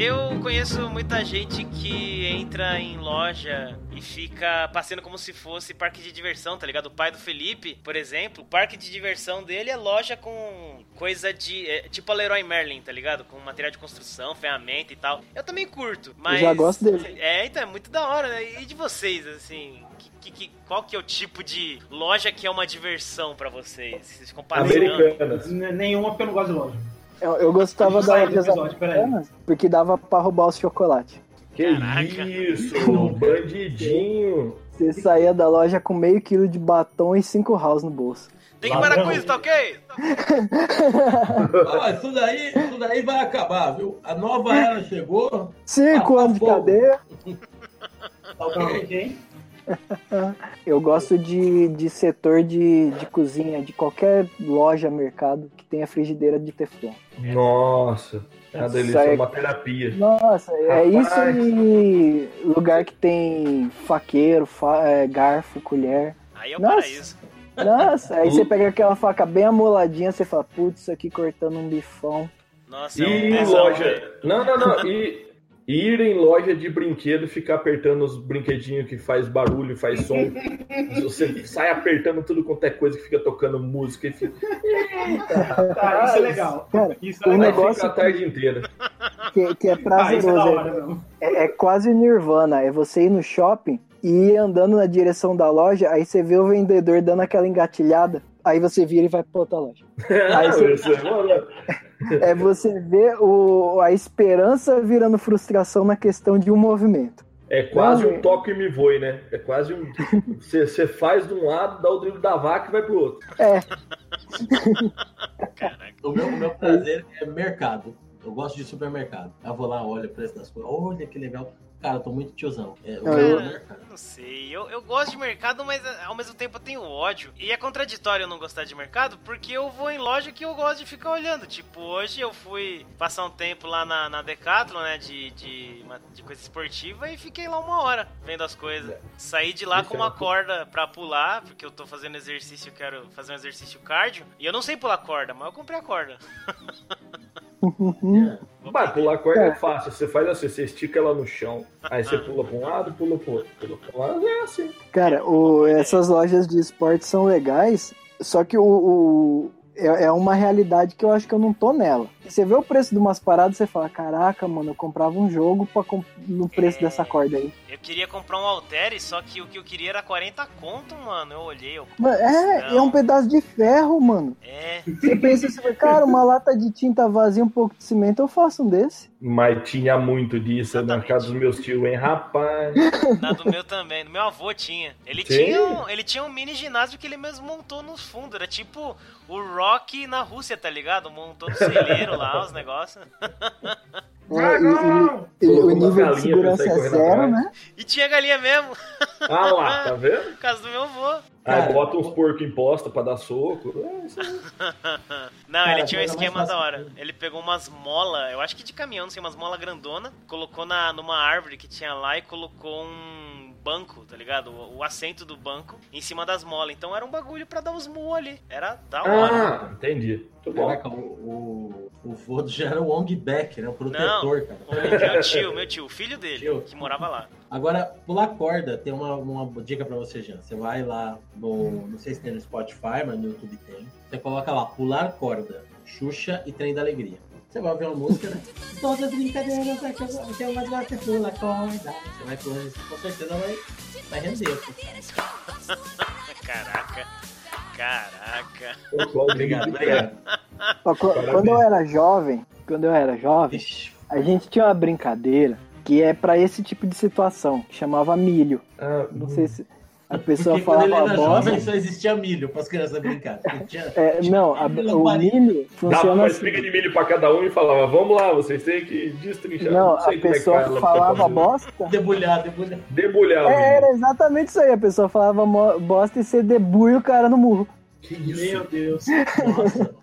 Eu conheço muita gente que entra em loja e fica passando como se fosse parque de diversão, tá ligado? O pai do Felipe, por exemplo, o parque de diversão dele é loja com coisa de. É, tipo a Leroy Merlin, tá ligado? Com material de construção, ferramenta e tal. Eu também curto, mas. Eu já gosto dele. É, então, é muito da hora, né? E de vocês, assim? Que, que, qual que é o tipo de loja que é uma diversão para vocês? Vocês Americanas. Nenhuma porque eu não gosto de loja. Eu, eu gostava da episódio, porque dava pra roubar os chocolates. Que Caraca. isso, bandidinho. Você saía da loja com meio quilo de batom e cinco house no bolso. Tem que parar com isso, tá ok? Ah, isso daí, isso daí vai acabar, viu? A nova era chegou. Cinco Ah, anos de cadeia. Tá ok. Eu gosto de, de setor de, de cozinha, de qualquer loja, mercado que tenha frigideira de teflon. Nossa, é uma delícia, é uma terapia. Nossa, é Rapaz. isso e lugar que tem faqueiro, fa- é, garfo, colher. Aí é o Nossa. paraíso. Nossa, aí você pega aquela faca bem amoladinha, você fala, putz, isso aqui cortando um bifão. Nossa, é um E loja. velho. Não, não, não. E ir em loja de brinquedo e ficar apertando os brinquedinhos que faz barulho, faz som. Você sai apertando tudo quanto é coisa que fica tocando música e fica. Tá, isso é legal. Cara, Isso é o negócio- fica a tarde inteira. Que, que é Ah, é prazeroso. hora, não. É, é quase nirvana. É você ir no shopping e ir andando na direção da loja, aí você vê o vendedor dando aquela engatilhada, aí você vira e vai pra outra loja. Aí você-. É você ver o, a esperança virando frustração na questão de um movimento. É quase Não, um toque e me voe, né? É quase um. Você você faz de um lado, dá o drible da vaca e vai pro outro. É, Caraca. O meu, o meu prazer é mercado. Eu gosto de supermercado. Eu vou lá, olho o preço das coisas. Olha que legal. Cara, eu tô muito tiozão. É, o é eu- mercado. Não sei, eu, eu gosto de mercado, mas ao mesmo tempo eu tenho ódio. E é contraditório eu não gostar de mercado, porque eu vou em loja que eu gosto de ficar olhando. Tipo, hoje eu fui passar um tempo lá na, na Decathlon, né, de, de, de coisa esportiva, e fiquei lá uma hora vendo as coisas. Saí de lá Isso com é uma uma- corda pra pular, porque eu tô fazendo exercício, eu quero fazer um exercício cardio. E eu não sei pular corda, mas eu comprei a corda. Vai, pular corda é fácil. Você faz assim, você estica ela no chão. Aí você pula pra um lado, pula pro outro. Pula pra um lado, é assim. cara, o- essas lojas de esporte são legais, só que o, o- é, é uma realidade que eu acho que eu não tô nela. Você vê o preço de umas paradas, você fala, caraca, mano, eu comprava um jogo pra comp- no preço É. dessa corda aí. Eu queria comprar um Altere, só que o que eu queria era 40 conto, mano. Eu olhei, eu. Mano, é, Não. é um pedaço de ferro, mano. É, Você pensa assim, cara, uma lata de tinta vazia, um pouco de cimento, eu faço um desse. Mas tinha muito disso na Exatamente. casa dos meus tios, hein, rapaz. Na do meu também, do meu avô tinha. Ele Sim. tinha, um, ele tinha um mini ginásio que ele mesmo montou no fundo. Era tipo o Rock na Rússia, tá ligado? Montou no celeiro lá, os negócios. É, e- e- e Colocou o uma nível de segurança é zero, né? E tinha galinha mesmo, Ah lá, tá vendo? por causa do meu avô. Aí Cara, bota uns porcos em posta pra dar soco. É, isso aí. Não, Cara, ele tinha um esquema da hora. Ele pegou umas mola, eu acho que de caminhão, não sei, umas mola grandona, colocou na, numa árvore que tinha lá e colocou um banco, tá ligado? O, o assento do banco em cima das molas. Então era um bagulho pra dar os mu ali. Era da hora. Ah, entendi. Muito bom. Caraca, o, o, o vô já era o Wong Beck, né? O protetor, cara. O meu tio, meu tio, o filho dele, Tio. que morava lá. Agora, pular corda, tem uma, uma dica pra você, Jean. Você vai lá no. Não sei se tem no Spotify, mas no YouTube tem. Você coloca lá, pular corda, Xuxa e Trem da Alegria. Você vai ouvir uma música, né? Todas as brincadeiras, que eu que eu mais gosto é pular corda. Você vai correr, com certeza vai, vai render. Caraca. Caraca. Obrigado, obrigado. Ó, qu- Quando eu era jovem, quando eu era jovem, a gente tinha uma brincadeira que é pra esse tipo de situação, que chamava milho. Ah, Não sei se a pessoa Porque quando ele falava era bosta. jovem só existia milho para as crianças brincar. Não tinha- É, não, a- o milho Dava funciona uma assim. espiga de milho pra cada um e falava, vamos lá, vocês têm que destrinchar. Não, a sei como é que pessoa pra falava bosta. Debulhar, debulhar. Debulhar É, era exatamente isso aí. A pessoa falava bosta e você debulha o cara no murro. Que isso? Meu Deus. Nossa.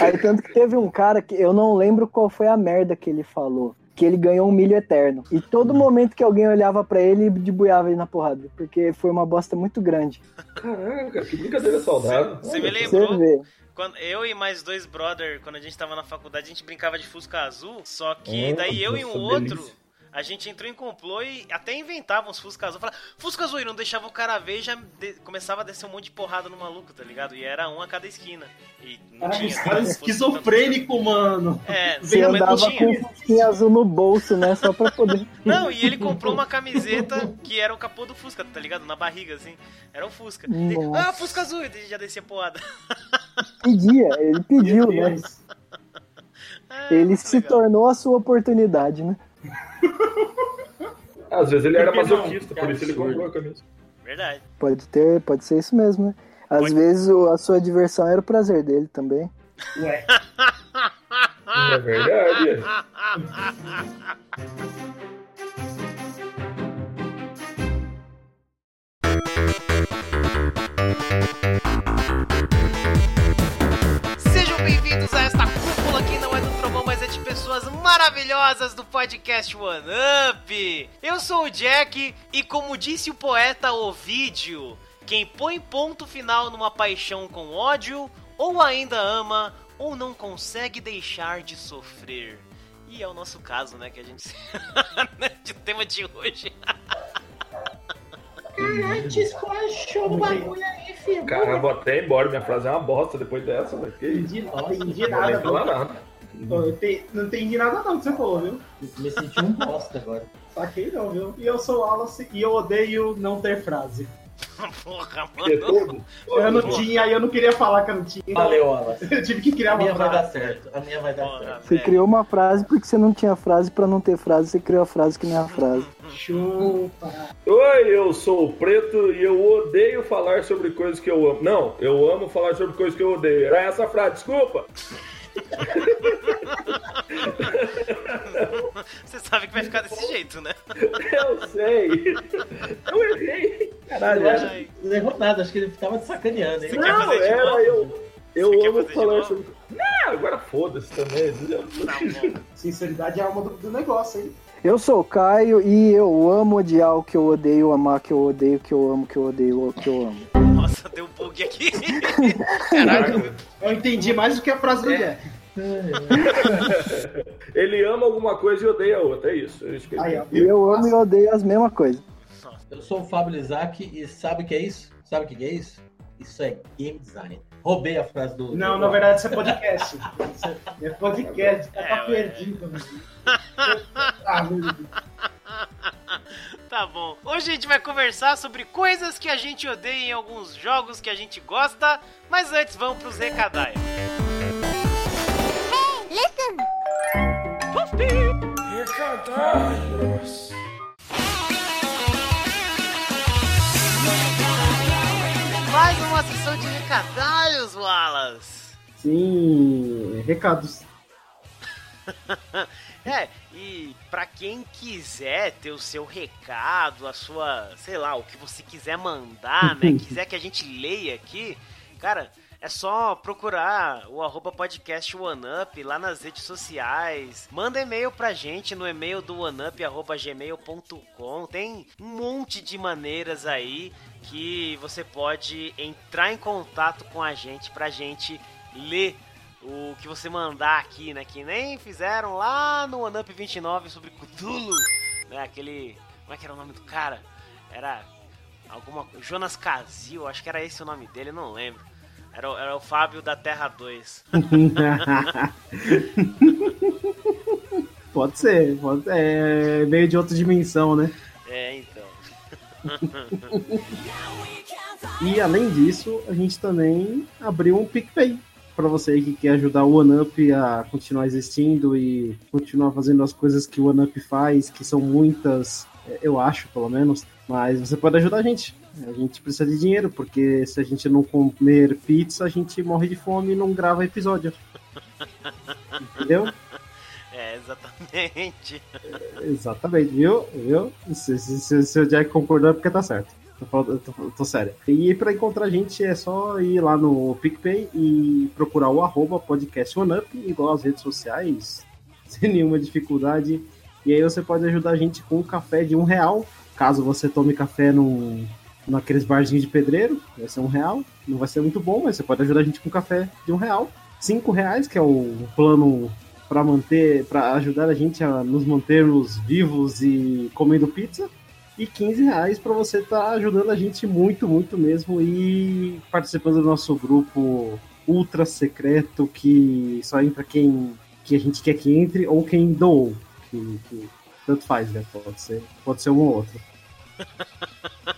Aí tanto que teve um cara que eu não lembro qual foi a merda que ele falou. Que ele ganhou um milho eterno. E todo momento que alguém olhava pra ele, ele debuiava ele na porrada. Porque foi uma bosta muito grande. Caraca, que brincadeira saudável. Você me lembrou quando eu e mais dois brother, quando a gente tava na faculdade, a gente brincava de Fusca Azul, só que Oh, daí eu e um nossa, outro, delícia. A gente entrou em complô e até inventava uns Fusca Azul, falava, Fusca Azul, e não deixava o cara ver e já de- começava a descer um monte de porrada no maluco, tá ligado? E era um a cada esquina. E não Cara, tinha. cara é não esquizofrênico, mano. tanto- É, Você não, não andava com tinha. um fusquinha azul no bolso, né? Só pra poder. Não, e ele comprou uma camiseta que era o capô do Fusca, tá ligado? Na barriga, assim. Era o Fusca. Ah, Fusca Azul! E já descia porrada. Pedia, ele pediu, né? Ele muito se legal. tornou a sua oportunidade, né? Às vezes ele era masoquista, Que por isso ele comprou a camisa. Verdade. Pode ter, pode ser isso mesmo, né? Às Pode. vezes o- a sua diversão era o prazer dele também. Ué, É verdade. maravilhosas do podcast One Up. Eu sou o Jack e como disse o poeta Ovídio, quem põe ponto final numa paixão com ódio, ou ainda ama, ou não consegue deixar de sofrer. E é o nosso caso, né, que a gente... de tema de hoje. Antes esculachou o bagulho aí, filho. Cara, eu vou até embora. Minha frase é uma bosta depois dessa, velho. Que isso? Não vou nem nada. falar não. nada. Pô, eu te- Não entendi nada não que você falou, viu? Me senti um bosta agora. Saquei não, viu? E eu sou o Wallace e eu odeio não ter frase. Porra, mano. Eu não tinha e eu não queria falar que eu não tinha. Valeu, Wallace. Eu tive que criar A uma minha vai dar frase. certo. A minha vai dar Porra, certo. Você velho. criou uma frase porque você não tinha frase pra não ter frase, você criou a frase que não é a frase. Chupa. Oi, eu sou o Preto e eu odeio falar sobre coisas que eu amo. Não, eu amo falar sobre coisas que eu odeio. Era essa a frase, desculpa. Você sabe que vai ficar desse jeito, né? Eu sei. Eu errei. Caralho, Eu acho não errou nada, acho que ele tava de sacaneando, hein? Você quer Não, fazer de era novo? eu. Eu Você quer amo fazer falar sobre. Não, agora foda-se também. Tá. Sinceridade é a alma do, do negócio, hein? Eu sou o Caio e eu amo odiar o que eu odeio, amar o que eu odeio, o que eu amo, o que eu odeio, o que eu amo. Nossa, deu um bug aqui. Caraca. Eu entendi mais do que a frase do Jack. Ele ama alguma coisa e odeia outra, é isso. É isso que ele Aí, ó. E eu amo e odeio as mesmas coisas. Eu sou o Fábio Lizak e sabe o que é isso? Sabe o que é isso? Isso é game design. Roubei a frase do. Não, do- na verdade isso é podcast. Isso é- é podcast, tá É, tá ué. perdido. mano. Ah, meu Deus. Tá bom. Hoje a gente vai conversar sobre coisas que a gente odeia em alguns jogos que a gente gosta, mas antes vamos pros recadaios. Mais uma sessão de recadalhos, Wallace. Sim, recados. É, pra quem quiser ter o seu recado, a sua, sei lá, o que você quiser mandar, né? quiser que a gente leia aqui, cara, é só procurar o arroba podcast OneUp lá nas redes sociais. Manda e-mail pra gente no e-mail do OneUp, arroba gmail.com. Tem um monte de maneiras aí que você pode entrar em contato com a gente pra gente ler o que você mandar aqui, né? Que nem fizeram lá no OneUp 29 sobre Cthulhu, né? Aquele. Como é que era o nome do cara? Era. Alguma. Jonas Casil, acho que era esse o nome dele, não lembro. Era, o- era o Fábio da Terra 2. pode ser, pode ser. É meio de outra dimensão, né? É, então. E além disso, a gente também abriu um PicPay para você que quer ajudar o OneUp a continuar existindo e continuar fazendo as coisas que o OneUp faz, que são muitas, é, eu acho, pelo menos. Mas você pode ajudar a gente. A gente precisa de dinheiro, porque se a gente não comer pizza, a gente morre de fome e não grava episódio. Entendeu? É, exatamente. Exatamente, viu? viu? Se, se, se, se o Jack concordou é porque tá certo. Tô, falando- tô, tô sério. E pra encontrar a gente é só ir lá no PicPay e procurar o arroba podcast OneUp, igual as redes sociais, sem nenhuma dificuldade. E aí você pode ajudar a gente com um café de um real, caso você tome café num, naqueles barzinhos de pedreiro, vai ser um real. Não vai ser muito bom, mas você pode ajudar a gente com um café de um real. Cinco reais, que é o plano para manter, para ajudar a gente a nos mantermos vivos e comendo pizza. E 15 reais para você estar tá ajudando a gente muito, muito mesmo e participando do nosso grupo ultra secreto que só entra quem que a gente quer que entre ou quem doou. Que, que tanto faz, né? Pode ser, pode ser um ou outro.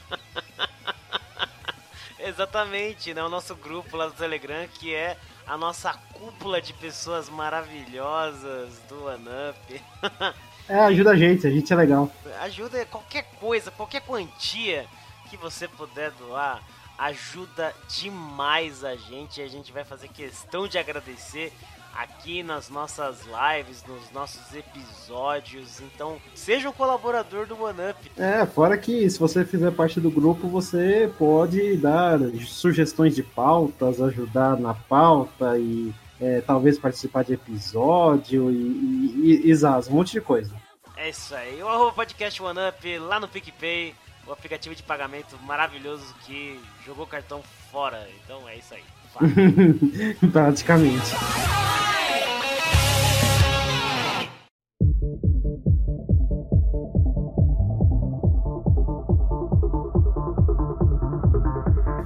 Exatamente, né? O nosso grupo lá do Telegram, que é a nossa cúpula de pessoas maravilhosas do OneUp. é, ajuda a gente, a gente é legal. Ajuda qualquer coisa, qualquer quantia que você puder doar, ajuda demais a gente. A gente vai fazer questão de agradecer aqui nas nossas lives, nos nossos episódios. Então, seja um colaborador do OneUp. É, fora que se você fizer parte do grupo, você pode dar sugestões de pautas, ajudar na pauta e é, talvez participar de episódio e, e, e, um monte de coisa. É isso aí. O arroba podcast OneUp lá no PicPay, o aplicativo de pagamento maravilhoso que jogou cartão fora. Então é isso aí. Praticamente.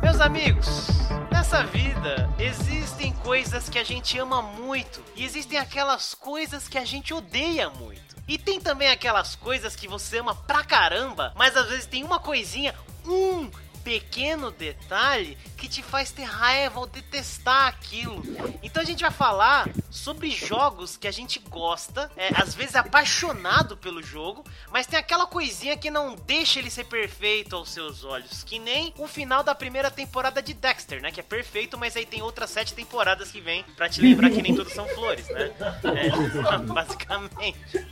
Meus amigos, nessa vida existem coisas que a gente ama muito e existem aquelas coisas que a gente odeia muito. E tem também aquelas coisas que você ama pra caramba, mas às vezes tem uma coisinha, um pequeno detalhe que te faz ter raiva ou detestar aquilo. Então a gente vai falar sobre jogos que a gente gosta, é, às vezes apaixonado pelo jogo, mas tem aquela coisinha que não deixa ele ser perfeito aos seus olhos, que nem o final da primeira temporada de Dexter, né? Que é perfeito, mas aí tem outras sete temporadas que vem para te lembrar que nem tudo são flores, né? É, basicamente.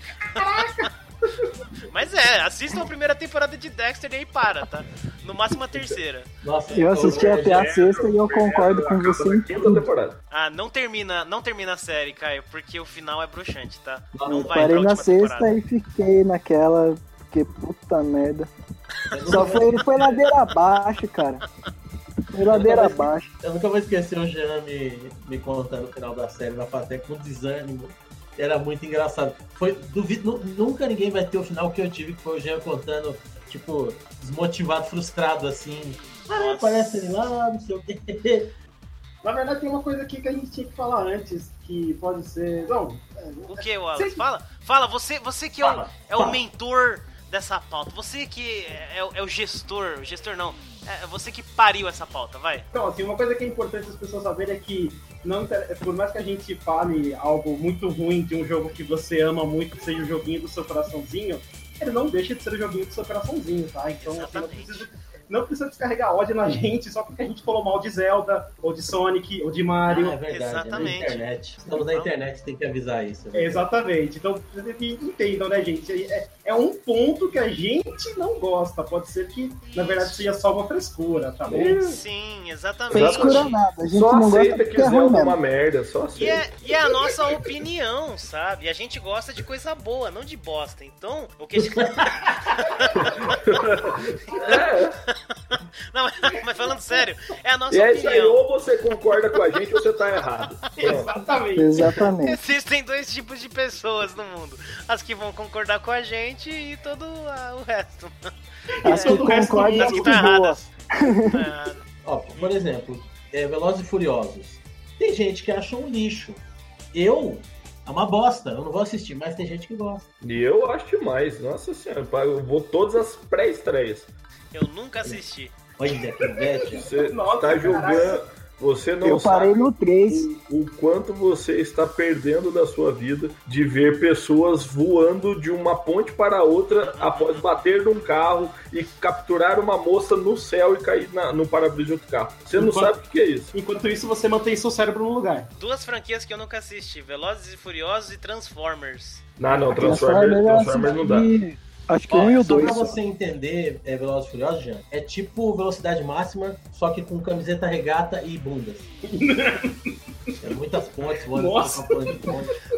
Mas é, assistam a primeira temporada de Dexter e aí para, tá? No máximo a terceira. Nossa, eu assisti até a sexta e eu concordo com você. Quinta temporada. Ah, não termina, não termina a série, Caio, porque o final é bruxante, tá? Não eu vai parei na sexta temporada. e fiquei naquela. Porque puta merda. Só foi, foi ladeira abaixo, cara. Foi ladeira abaixo. Eu nunca vou esquecer o Jean me, me contando no final da série na plateia com desânimo era muito engraçado. Foi, duvido, nunca ninguém vai ter o final que eu tive, que foi o Jean contando, tipo, desmotivado, frustrado, assim. Ah, aparece ele lá, não sei o quê. Na verdade, tem uma coisa aqui que a gente tinha que falar antes, que pode ser. Não. É, o que, Wallace? Fala, fala, você, você que é, o, é o mentor dessa pauta, você que é, é, é o gestor, o gestor não, é você que pariu essa pauta, vai. Então, assim, uma coisa que é importante as pessoas saberem é que não, por mais que a gente fale algo muito ruim de um jogo que você ama muito, que seja o joguinho do seu coraçãozinho, ele não deixa de ser o joguinho do seu coraçãozinho, tá? Então, assim, não precisa não precisa descarregar ódio na gente só porque a gente falou mal de Zelda, ou de Sonic, ou de Mario. Ah, é verdade, Exatamente. É na internet. Estamos na internet, tem que avisar isso. Né? Exatamente. Então, entendam, né, gente? É, é, um ponto que a gente não gosta. Pode ser que, na verdade, seja só uma frescura, tá bom? Sim, exatamente. Frescura nada. A gente só não aceita que é é uma merda, só aceita. E é, e é a nossa opinião, sabe? A gente gosta de coisa boa, não de bosta. Então, o que a gente... é. Não, mas falando sério, é a nossa e opinião. É aí, ou você concorda com a gente ou você tá errado. Exatamente. Exatamente. Existem dois tipos de pessoas no mundo: as que vão concordar com a gente e todo uh, o resto. As que concordam as que estão erradas. Tá Ó, por exemplo, é, Velozes e Furiosos. Tem gente que acha um lixo. Eu é uma bosta, eu não vou assistir, mas tem gente que gosta. E eu acho demais, nossa senhora, eu vou todas as pré-estreias. Eu nunca assisti. Olha que. Você Nossa, tá jogando. Você não eu parei no 3. O, o, quanto você está perdendo da sua vida de ver pessoas voando de uma ponte para outra após bater num carro e capturar uma moça no céu e cair na, no para-brisa de outro carro. Você não enquanto, sabe o que é isso. Enquanto isso, você mantém seu cérebro no lugar. Duas franquias que eu nunca assisti: Velozes e Furiosos e Transformers. Não, não, Transformers, Transformers, Transformers não dá. Acho que Ó, um e o dois. Só pra você entender é, Velozes Furiosos, Jean, é tipo velocidade máxima, só que com camiseta regata e bundas. é muitas pontes, Nossa.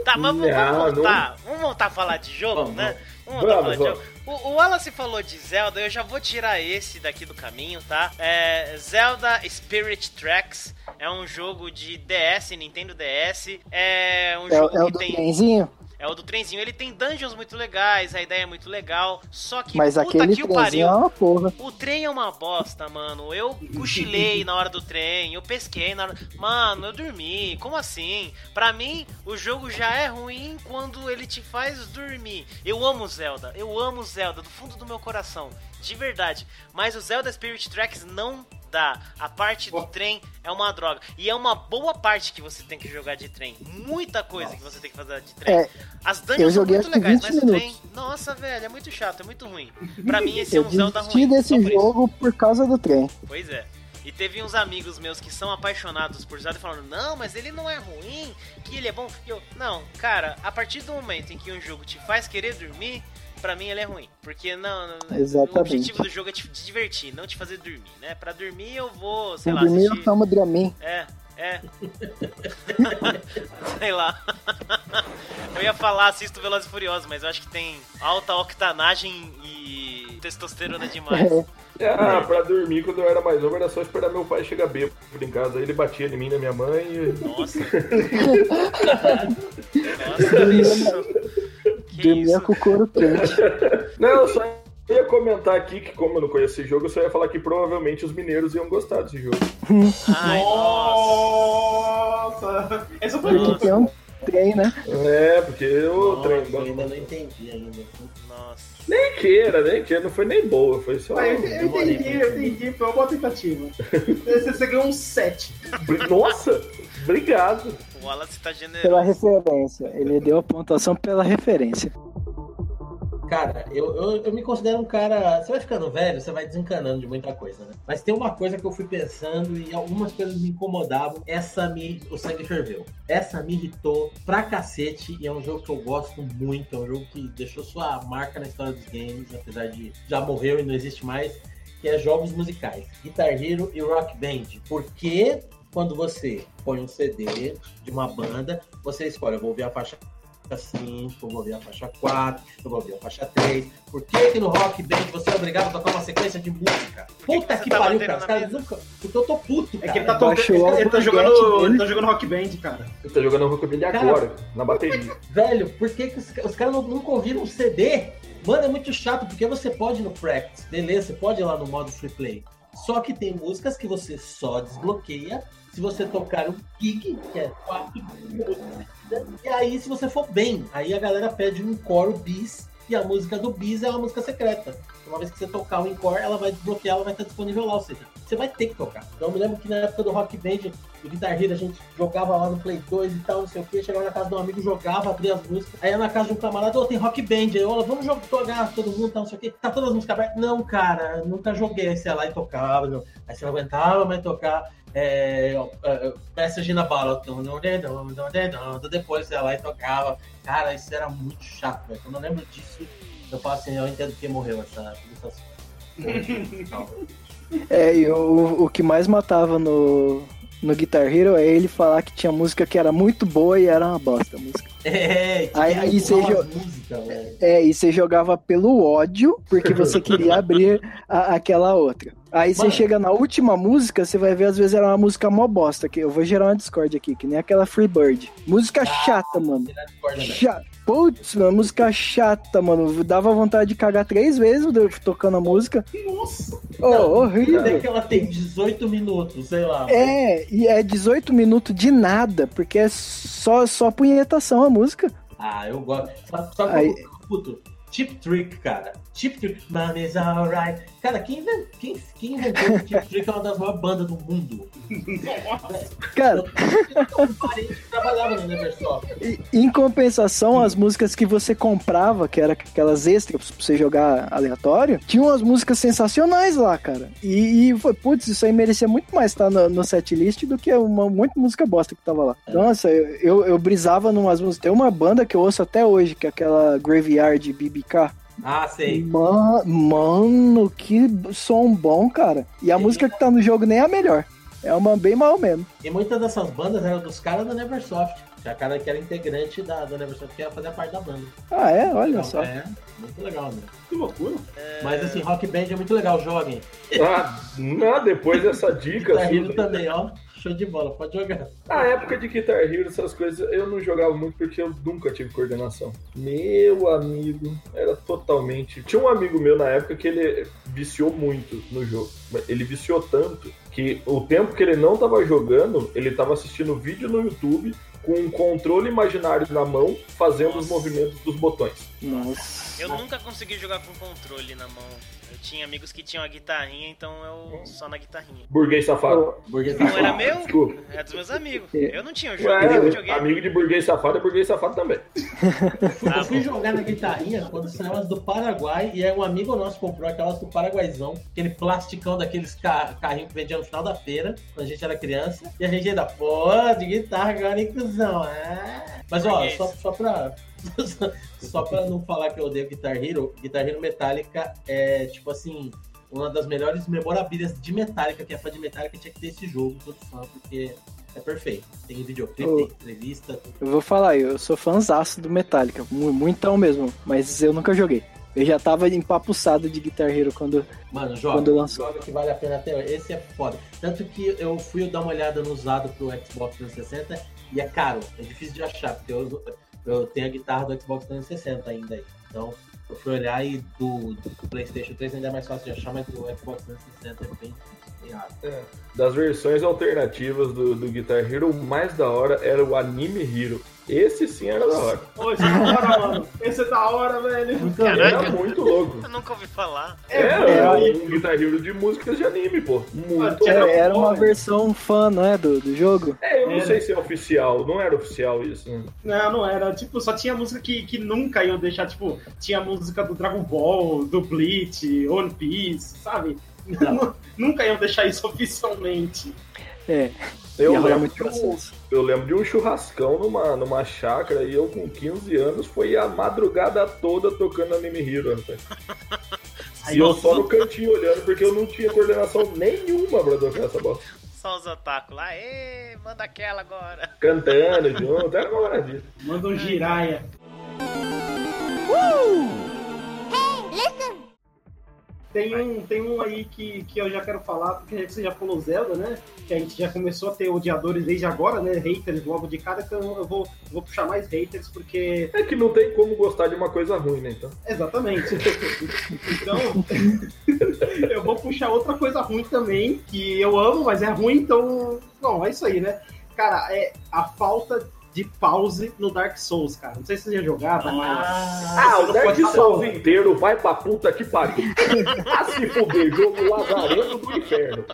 Tá, mas vamos, não, voltar. Vamos voltar a falar de jogo, Vamos, né? Vamos voltar a falar Vamos, de jogo. O, o Wallace falou de Zelda, eu já vou tirar esse daqui do caminho, tá? É, Zelda Spirit Tracks é um jogo de DS, Nintendo DS. É um É, jogo é o que do tem. trenzinho? É o do trenzinho. Ele tem dungeons muito legais, a ideia é muito legal. Só que Mas puta aquele que o pariu. é uma porra. O trem é uma bosta, mano. Eu cochilei na hora do trem, eu pesquei na hora. Mano, eu dormi. Como assim? Pra mim, o jogo já é ruim quando ele te faz dormir. Eu amo Zelda, eu amo Zelda do fundo do meu coração, de verdade. Mas o Zelda Spirit Tracks não dá. A parte do trem é uma droga. E é uma boa parte que você tem que jogar de trem. Muita coisa que você tem que fazer de trem. É, As eu dungeons são joguei muito legais, 20 mas o trem. minutos. Nossa, velho, é muito chato, é muito ruim. Pra mim, esse é Eu um Zelda ruim. desse só por jogo por causa do trem. Pois é. E teve uns amigos meus que são apaixonados por Zelda e falaram, não, mas ele não é ruim, que ele é bom. E eu, não, cara, a partir do momento em que um jogo te faz querer dormir, pra mim ele é ruim. Porque não, não- Exatamente. o objetivo do jogo é te divertir, não te fazer dormir, né? Pra dormir eu vou, sei Se lá, dormir, eu assistir... tomo Dramin. É, é. Sei lá. Eu ia falar assisto Velozes e Furiosos, mas eu acho que tem alta octanagem e testosterona demais. Ah, pra dormir quando eu era mais novo era só esperar meu pai chegar bêbado em casa. Aí ele batia em mim, na minha mãe e. Nossa. Nossa, isso. Que Dormia isso? com o couro quente. Não, eu só ia comentar aqui que, como eu não conheço esse jogo, eu só ia falar que provavelmente os mineiros iam gostar desse jogo. Ai, nossa. Essa foi Porque tem um trem, né? É, porque o Nossa, trem. eu ainda não entendi ainda. Nem queira, nem queira, não foi nem boa, foi só. Ah, eu eu entendi, eu entendi. Foi uma boa tentativa. Você, você ganhou um 7. Nossa, obrigado. O Wallace tá generoso. Pela referência. Ele deu a pontuação pela referência. Cara, eu, eu, eu me considero um cara. Você vai ficando velho, você vai desencanando de muita coisa, né? Mas tem uma coisa que eu fui pensando e algumas coisas me incomodavam. Essa me. O sangue ferveu. Essa me irritou pra cacete e é um jogo que eu gosto muito. É um jogo que deixou sua marca na história dos games, apesar de já morreu e não existe mais. Que é jogos musicais. Guitar Hero e Rock Band. Porque quando você põe um CD de uma banda, você escolhe, eu vou ouvir a faixa 5, eu vou ouvir a faixa 4, eu vou ouvir a faixa 3. Por que que no Rock Band você é obrigado a tocar uma sequência de música? Puta você que tá pariu, cara. Os caras nunca. Porque eu tô puto, É cara. que ele tá, tocando, ele, tá o jogando, foguete ele tá jogando Rock Band, cara. Ele tá jogando Rock Band Cara, agora, na bateria. Velho, por que, que os, os caras não, nunca ouviram um CD? Mano, é muito chato, porque você pode ir no Practice, beleza, você pode ir lá no modo free play. Só que tem músicas que você só desbloqueia se você tocar um kick, que é quatro músicas. E aí, se você for bem, aí a galera pede um coro bis, e a música do bis é uma música secreta. Uma vez que você tocar o encore, ela vai desbloquear, ela vai estar disponível lá, ou seja, você vai ter que tocar. Então eu me lembro que na época do Rock Band, do Guitar Hero, a gente jogava lá no Play 2 e tal, não sei o que, chegava na casa de um amigo, jogava, abria as músicas, aí ia na casa de um camarada, ô, tem Rock Band, aí eu, vamos jogar, todo mundo, tal, não sei o que, tá todas as músicas abertas. Não, cara, nunca joguei, aí você ia lá e tocava, não. aí você não aguentava mais tocar, é, é, Message in a Bottle, Dum, dum, dum, dum, dum, dum. depois você ia lá e tocava, cara, isso era muito chato, velho, quando eu lembro disso, eu falo assim, eu entendo porque morreu essa, essa É, e o, o que mais matava no, no Guitar Hero é ele falar que tinha música que era muito boa e era uma bosta a música. É, que Aí- aí você jo- velho. É, e você jogava pelo ódio, porque você queria abrir a- aquela outra. Aí você Mano. chega na última música, você vai ver, às vezes era uma música mó bosta, que eu vou gerar uma Discord aqui, que nem aquela Freebird. Música chata, mano. Chata. Putz, mano, música chata, mano. Dava vontade de cagar três vezes tocando a música. Nossa! Oh, horrível. Até que ela tem 18 minutos, sei lá. É, e é 18 minutos de nada, porque é só, só punhetação a música. Ah, eu gosto. Sabe, sabe Aí- puto? Chip Trick, cara. Chip Trick. Mommy's alright. Cara, quem, inven- quem, quem inventou o Chip Trick é uma das maiores bandas do mundo. Cara, Eu parei de trabalhava no Neversoft. e- em compensação, as músicas que você comprava, que era aquelas extras pra você jogar aleatório, tinham umas músicas sensacionais lá, cara. E, e foi, putz, isso aí merecia muito mais estar no, no setlist do que uma muita música bosta que tava lá. Nossa, eu, eu, eu brisava numas músicas. Tem uma banda que eu ouço até hoje, que é aquela Graveyard BBK. Ah, sei. Ma- Mano, que som bom, cara. E a música que tá no jogo nem é a melhor. É uma bem mal mesmo. E muitas dessas bandas eram dos caras da Neversoft. Tinha cara que era integrante da, da Neversoft que ia fazer parte da banda. Ah, é? Olha Então, só. É, muito legal, né? Que loucura. Mas assim, Rock Band é muito legal, joguem. Ah, não, depois dessa dica. Guitar assim, também, ó. Show de bola, pode jogar. Na época de Guitar Hero, essas coisas, eu não jogava muito porque eu nunca tive coordenação. Meu amigo, era totalmente. Tinha um amigo meu na época que ele viciou muito no jogo. Ele viciou tanto que o tempo que ele não tava jogando, ele tava assistindo vídeo no YouTube com um controle imaginário na mão, fazendo os movimentos dos botões. Nossa. Eu nunca consegui jogar com controle na mão. Eu tinha amigos que tinham a guitarrinha, então eu só na guitarrinha. Burguês safado. Burguês Não era meu? Desculpa. É dos meus amigos. É. Eu não tinha, eu amigo de burguês safado é burguês safado também. Ah, eu fui jogar na guitarrinha quando saiu as do Paraguai e aí um amigo nosso comprou aquelas do Paraguaizão, aquele plasticão daqueles ca carrinhos que vendia no final da feira, quando a gente era criança, e a gente ainda, pô, de guitarra agora, hein, cuzão? Mas ó, só, só pra. Só pra não falar que eu odeio Guitar Hero, Guitar Hero Metallica é tipo assim, uma das melhores memorabilhas de Metallica, que é fã de Metallica tinha que ter esse jogo, todo fã, porque é perfeito. Tem videoclipe, tem entrevista, Eu vou falar, eu sou fãzaço do Metallica, mu- muitão mesmo, mas eu nunca joguei. Eu já tava empapuçado de Guitar Hero quando. Mano, joga. Quando lançou. Joga que vale a pena até. Esse é foda. Tanto que eu fui dar uma olhada no usado pro Xbox 360 e é caro. É difícil de achar, porque eu, eu tenho a guitarra do Xbox 360 ainda aí. Então, eu fui olhar e do, do PlayStation 3 ainda é mais fácil de achar, mas do Xbox 360 é bem, bem raro. Das versões alternativas do, do Guitar Hero, o mais da hora era o Anime Hero. Esse sim era da hora. Esse é da hora, mano. Esse é da hora, velho. Caraca. Era muito louco. Eu nunca ouvi falar. É, Era é, um Guitar Hero de músicas de anime, pô. Muito Tinha É, louco. era uma versão fã, não é? Do, do jogo. É, eu não Era. sei se é oficial. Não era oficial isso. né? Não, não era. Tipo, só tinha música que, que nunca iam deixar. Tipo, tinha música do Dragon Ball, do Bleach, One Piece, sabe? Não. nunca iam deixar isso oficialmente. É. Eu rolar lembro, muito de um, eu lembro de um churrascão numa, numa chácara e eu com 15 anos foi a madrugada toda tocando Anime Hero. rapaz. E eu só no cantinho olhando porque eu não tinha coordenação nenhuma pra tocar essa bosta. Só os otaku lá. Ê, manda aquela agora. Cantando junto, era uma maravilha. Manda um giraia. Tem um, tem um aí que, que eu já quero falar, porque você já falou Zelda, né? Que a gente já começou a ter odiadores desde agora, né? Haters logo de cara, então eu vou, vou puxar mais haters, porque. É que não tem como gostar de uma coisa ruim, né? Então. Exatamente. então, eu vou puxar outra coisa ruim também, que eu amo, mas é ruim, então. Bom, é isso aí, né? Cara, é a falta de pause no Dark Souls, cara. Não sei se você já jogava, mas. Ah, o não Dark falar. Souls inteiro vai pra puta que pariu. Ah, se fuder, jogo lazarento do inferno.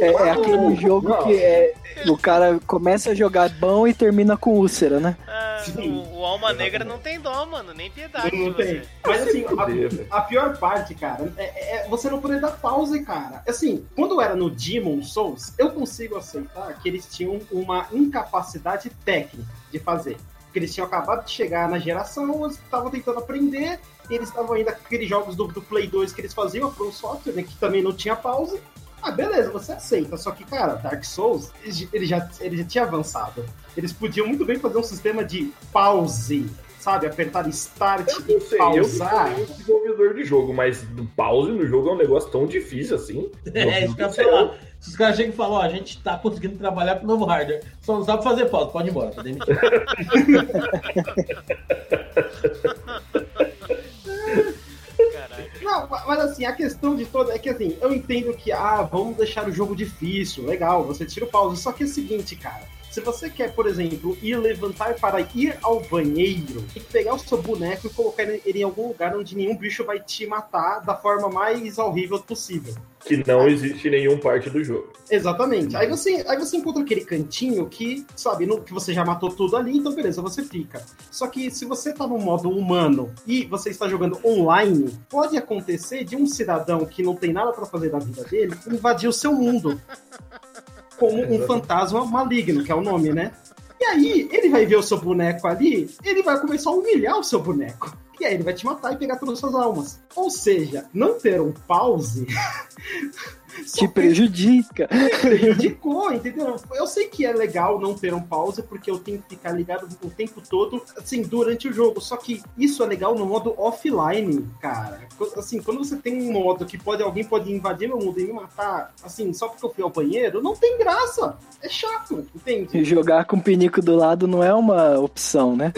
É, é aquele jogo Não. que é, o cara começa a jogar bom e termina com úlcera, né? Ah, Sim. O, o Alma Negra não tem dó, mano. Nem piedade Não de tem. Mas assim, velho. a, a pior parte, cara, é, é você não poder dar pause, cara. Assim, quando era no Demon Souls, eu consigo aceitar que eles tinham uma incapacidade técnica de fazer. Porque eles tinham acabado de chegar na geração, eles estavam tentando aprender, e eles estavam ainda com aqueles jogos do, do Play 2 que eles faziam, a Pro Software, né, que também não tinha pause. Ah, beleza, você aceita. Só que, cara, Dark Souls, ele, já, ele já tinha avançado. Eles podiam muito bem fazer um sistema de pause, sabe? Apertar start Eu e sei, eu não sou pausar. desenvolvedor de jogo, mas do pause no jogo é um negócio tão difícil assim. É, isso que eu. Se os caras chegam e falam, ó, a gente tá conseguindo trabalhar com o novo hardware, só não sabe fazer pause, pode ir embora, tá demitido. mas assim, a questão de toda é que assim, eu entendo que, ah, vamos deixar o jogo difícil, legal, você tira o pause. Só que é o seguinte, cara. Se você quer, por exemplo, ir levantar para ir ao banheiro, tem que pegar o seu boneco e colocar ele em algum lugar onde nenhum bicho vai te matar da forma mais horrível possível. Que não existe em nenhum parte do jogo. Exatamente. Aí você, aí você encontra aquele cantinho que, sabe, no, que você já matou tudo ali, então beleza, você fica. Só que se você tá no modo humano e você está jogando online, pode acontecer de um cidadão que não tem nada pra fazer da vida dele invadir o seu mundo. Como um fantasma maligno, que é o nome, né? E aí, ele vai ver o seu boneco ali, ele vai começar a humilhar o seu boneco. E aí ele vai te matar e pegar todas as suas almas. Ou seja, não ter um pause Te prejudica. prejudicou, entendeu? Eu sei que é legal não ter um pause, porque eu tenho que ficar ligado o tempo todo, assim, durante o jogo. Só que isso é legal no modo offline, cara. Assim, quando você tem um modo que pode, alguém pode invadir meu mundo e me matar, assim, só porque eu fui ao banheiro, não tem graça. É chato, entende? E jogar com o pinico do lado não é uma opção, né?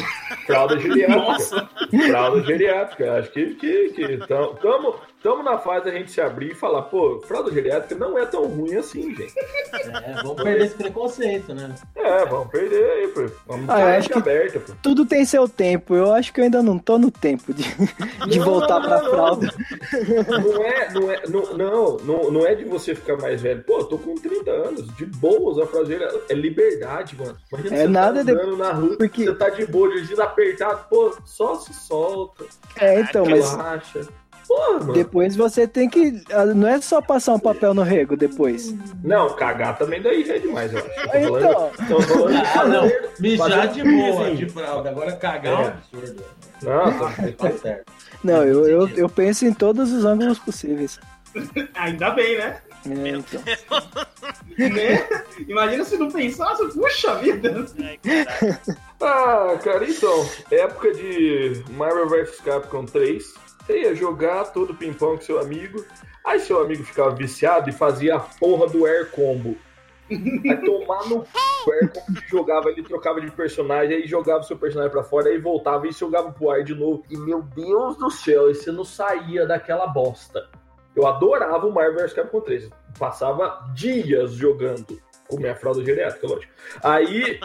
Fralda geriátrica. Fralda geriátrica. Acho que, que, que tamo, tamo na fase da gente se abrir e falar, pô, fralda geriátrica não é tão ruim assim, gente. É, vamos perder esse preconceito, né? É, vamos perder aí, pô. Vamos Ah, acho que- aberta, pô. Tudo tem seu tempo. Eu acho que eu ainda não tô no tempo de, de Não, voltar não, pra não, fralda. Não é, não é, não, não, não, não é de você ficar mais velho. Pô, eu tô com 30 anos, de boas, a fralda geriátrica é liberdade, mano. Imagina É você nada tá de- na rua, porque- você tá de boa, de apertado, pô, só se solta, É, então, mas relaxa. Porra, depois você tem que. ah, Não é só passar um papel no rego depois. Não, cagar também daí é demais, eu acho. Tô Então. falando, tô falando de Ah, não. Mijar fazer de boa, piso, de fralda. Agora cagar é um É. absurdo. Nossa, Tá certo. Não, eu, eu, eu penso em todos os ângulos possíveis. Ainda bem, né? É, então. né? Imagina se não pensasse, puxa vida. Ah, cara, então, época de Marvel vs Capcom 3, você ia jogar todo ping-pong com seu amigo, aí seu amigo ficava viciado e fazia a porra do Air Combo. Aí tomar no o Air Combo jogava, ele trocava de personagem, aí jogava seu personagem pra fora, aí voltava e jogava pro ar de novo. E meu Deus do céu, você não saía daquela bosta. Eu adorava o Marvel vs Capcom 3. Passava dias jogando com minha fralda geriátrica, lógico. Aí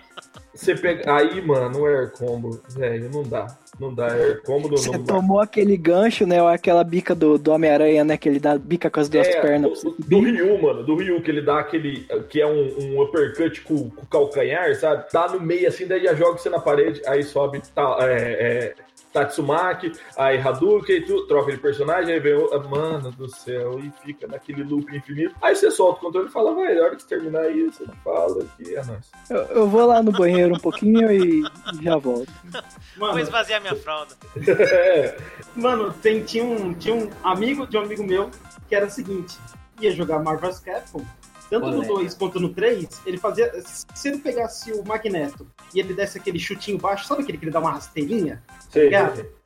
você pega. Aí, mano, o Air Combo, velho, não dá. Não dá. Combo não, Você não dá. tomou aquele gancho, né? Ou aquela bica do, do Homem-Aranha, né? Que ele dá bica com as duas É, pernas. do, do Ryu, mano, do Ryu, que ele dá aquele. que é um, um uppercut com, com o calcanhar, sabe? Dá no meio assim, daí já joga você na parede, aí sobe tá, é, é, Tatsumaki, aí Hadouken, e tu, troca de personagem, aí vem o. ah, Mano do céu, e fica naquele loop infinito. Aí você solta o controle e fala, vai, na hora que você terminar isso, você fala que é nóis. Eu, eu vou lá no banheiro um pouquinho e já volto. Vou Mano, esvaziar minha fralda. É, mano tem, tinha, um, tinha um amigo de um amigo meu que era o seguinte: ia jogar Marvel's Capcom. Tanto no Polêmica. 2 quanto no 3, ele fazia. Se ele pegasse o Magneto e ele desse aquele chutinho baixo, sabe aquele que ele dá uma rasteirinha? sei. Tá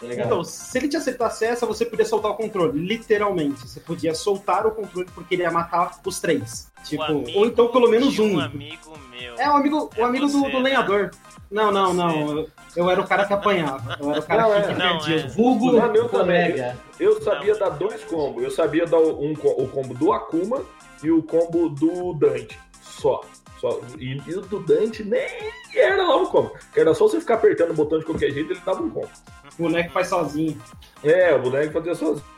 ligado? Então, se ele te acertasse essa, você podia soltar o controle, literalmente. Você podia soltar o controle porque ele ia matar os três. Tipo, ou então pelo menos um. Um amigo meu. É, o amigo, o É amigo você, do, do né? lenhador. Não, não, não. Eu, eu era o cara que apanhava. Eu era o cara Não, que, é. que Não, perdia. é. Vulgo Não, meu colega. Eu sabia dar dois combos. Eu sabia dar um, o combo do Akuma e o combo do Dante. Só. Só. E, e o do Dante nem era lá um combo. Era só você ficar apertando o botão de qualquer jeito, ele dava um combo. O boneco faz sozinho. É, o boneco fazia sozinho.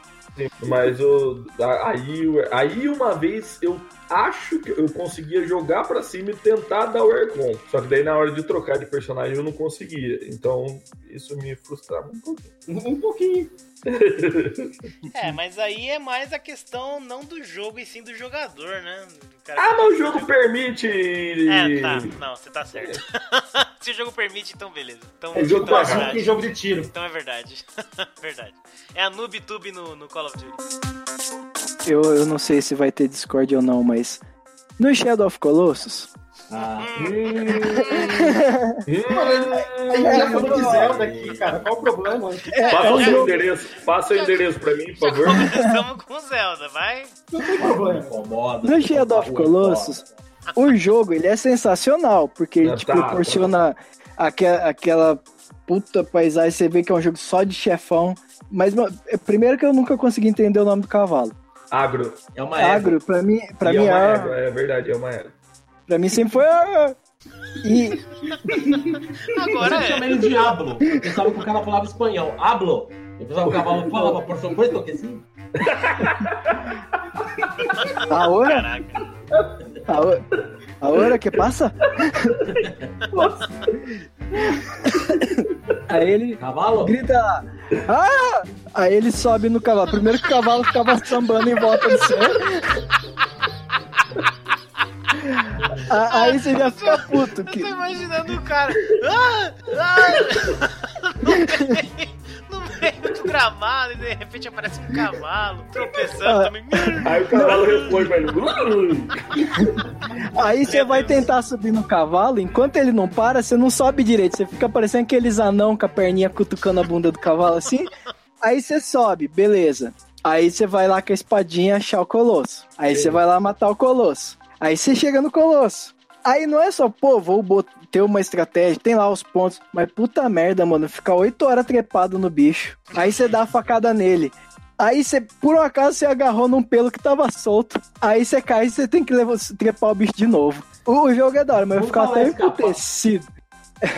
Mas eu, aí, aí uma vez eu acho que eu conseguia jogar pra cima e tentar dar o air combo. Só que daí na hora de trocar de personagem eu não conseguia. Então isso me frustrava um pouquinho. Um pouquinho. É, mas aí é mais a questão não do jogo e sim do jogador, né? Ah, mas o jogo permite. É, tá. Não, você tá certo. Se o jogo permite, então beleza. Então, É jogo então é que jogo de tiro. Então é verdade. verdade. É a NoobTube no, no Call of Duty. Eu, eu não sei se vai ter Discord ou não, mas. No Shadow of Colossus, Ah, Hum. A gente já falou de Zelda aqui, cara. Qual o problema? Passa é o um seu endereço. Passa o endereço pra mim, por favor. Começamos com Zelda, vai. Não tem problema. incomoda. No Shadow of Colossus, o jogo ele é sensacional, porque ele te tá, proporciona aquela, aquela puta paisagem, você vê que é um jogo só de chefão. Mas mano, é- primeiro que eu nunca consegui entender o nome do cavalo. Agro. É uma. Agro, pra mim, pra E mim, é uma é, égua, é verdade, é uma égua. Pra mim sempre foi. E Agora Eu é. ele de Ablo. Eu pensava que o cara falava espanhol. Ablo. Eu pensava que o cavalo falava, por supuesto que sim. ahora, Caraca. ahora, ahora que passa? Aí ele Cavalo? grita lá, ah! Aí ele sobe no cavalo. Primeiro que o cavalo ficava sambando em volta do céu. Aí você já fica puto. Eu Que... tô imaginando o cara. Ah, ah, no, meio, no meio do gramado e de repente aparece um cavalo tropeçando Ah. também. Aí o cavalo ele. "Ui". Aí você vai tentar subir no cavalo, enquanto ele não para, você não sobe direito. Você fica parecendo aqueles anão com a perninha cutucando a bunda do cavalo assim. Aí você sobe, beleza. Aí você vai lá com a espadinha achar o colosso. Aí você vai lá matar o colosso. Aí você chega no colosso. Aí não é só, pô, vou ter uma estratégia, tem lá os pontos. Mas puta merda, mano, ficar oito horas trepado no bicho. Aí você dá a facada nele. Aí você, por um acaso, você agarrou num pelo que tava solto. Aí você cai e você tem que levar, trepar o bicho de novo. O, jogo é da hora, mas eu ficava até emputecido.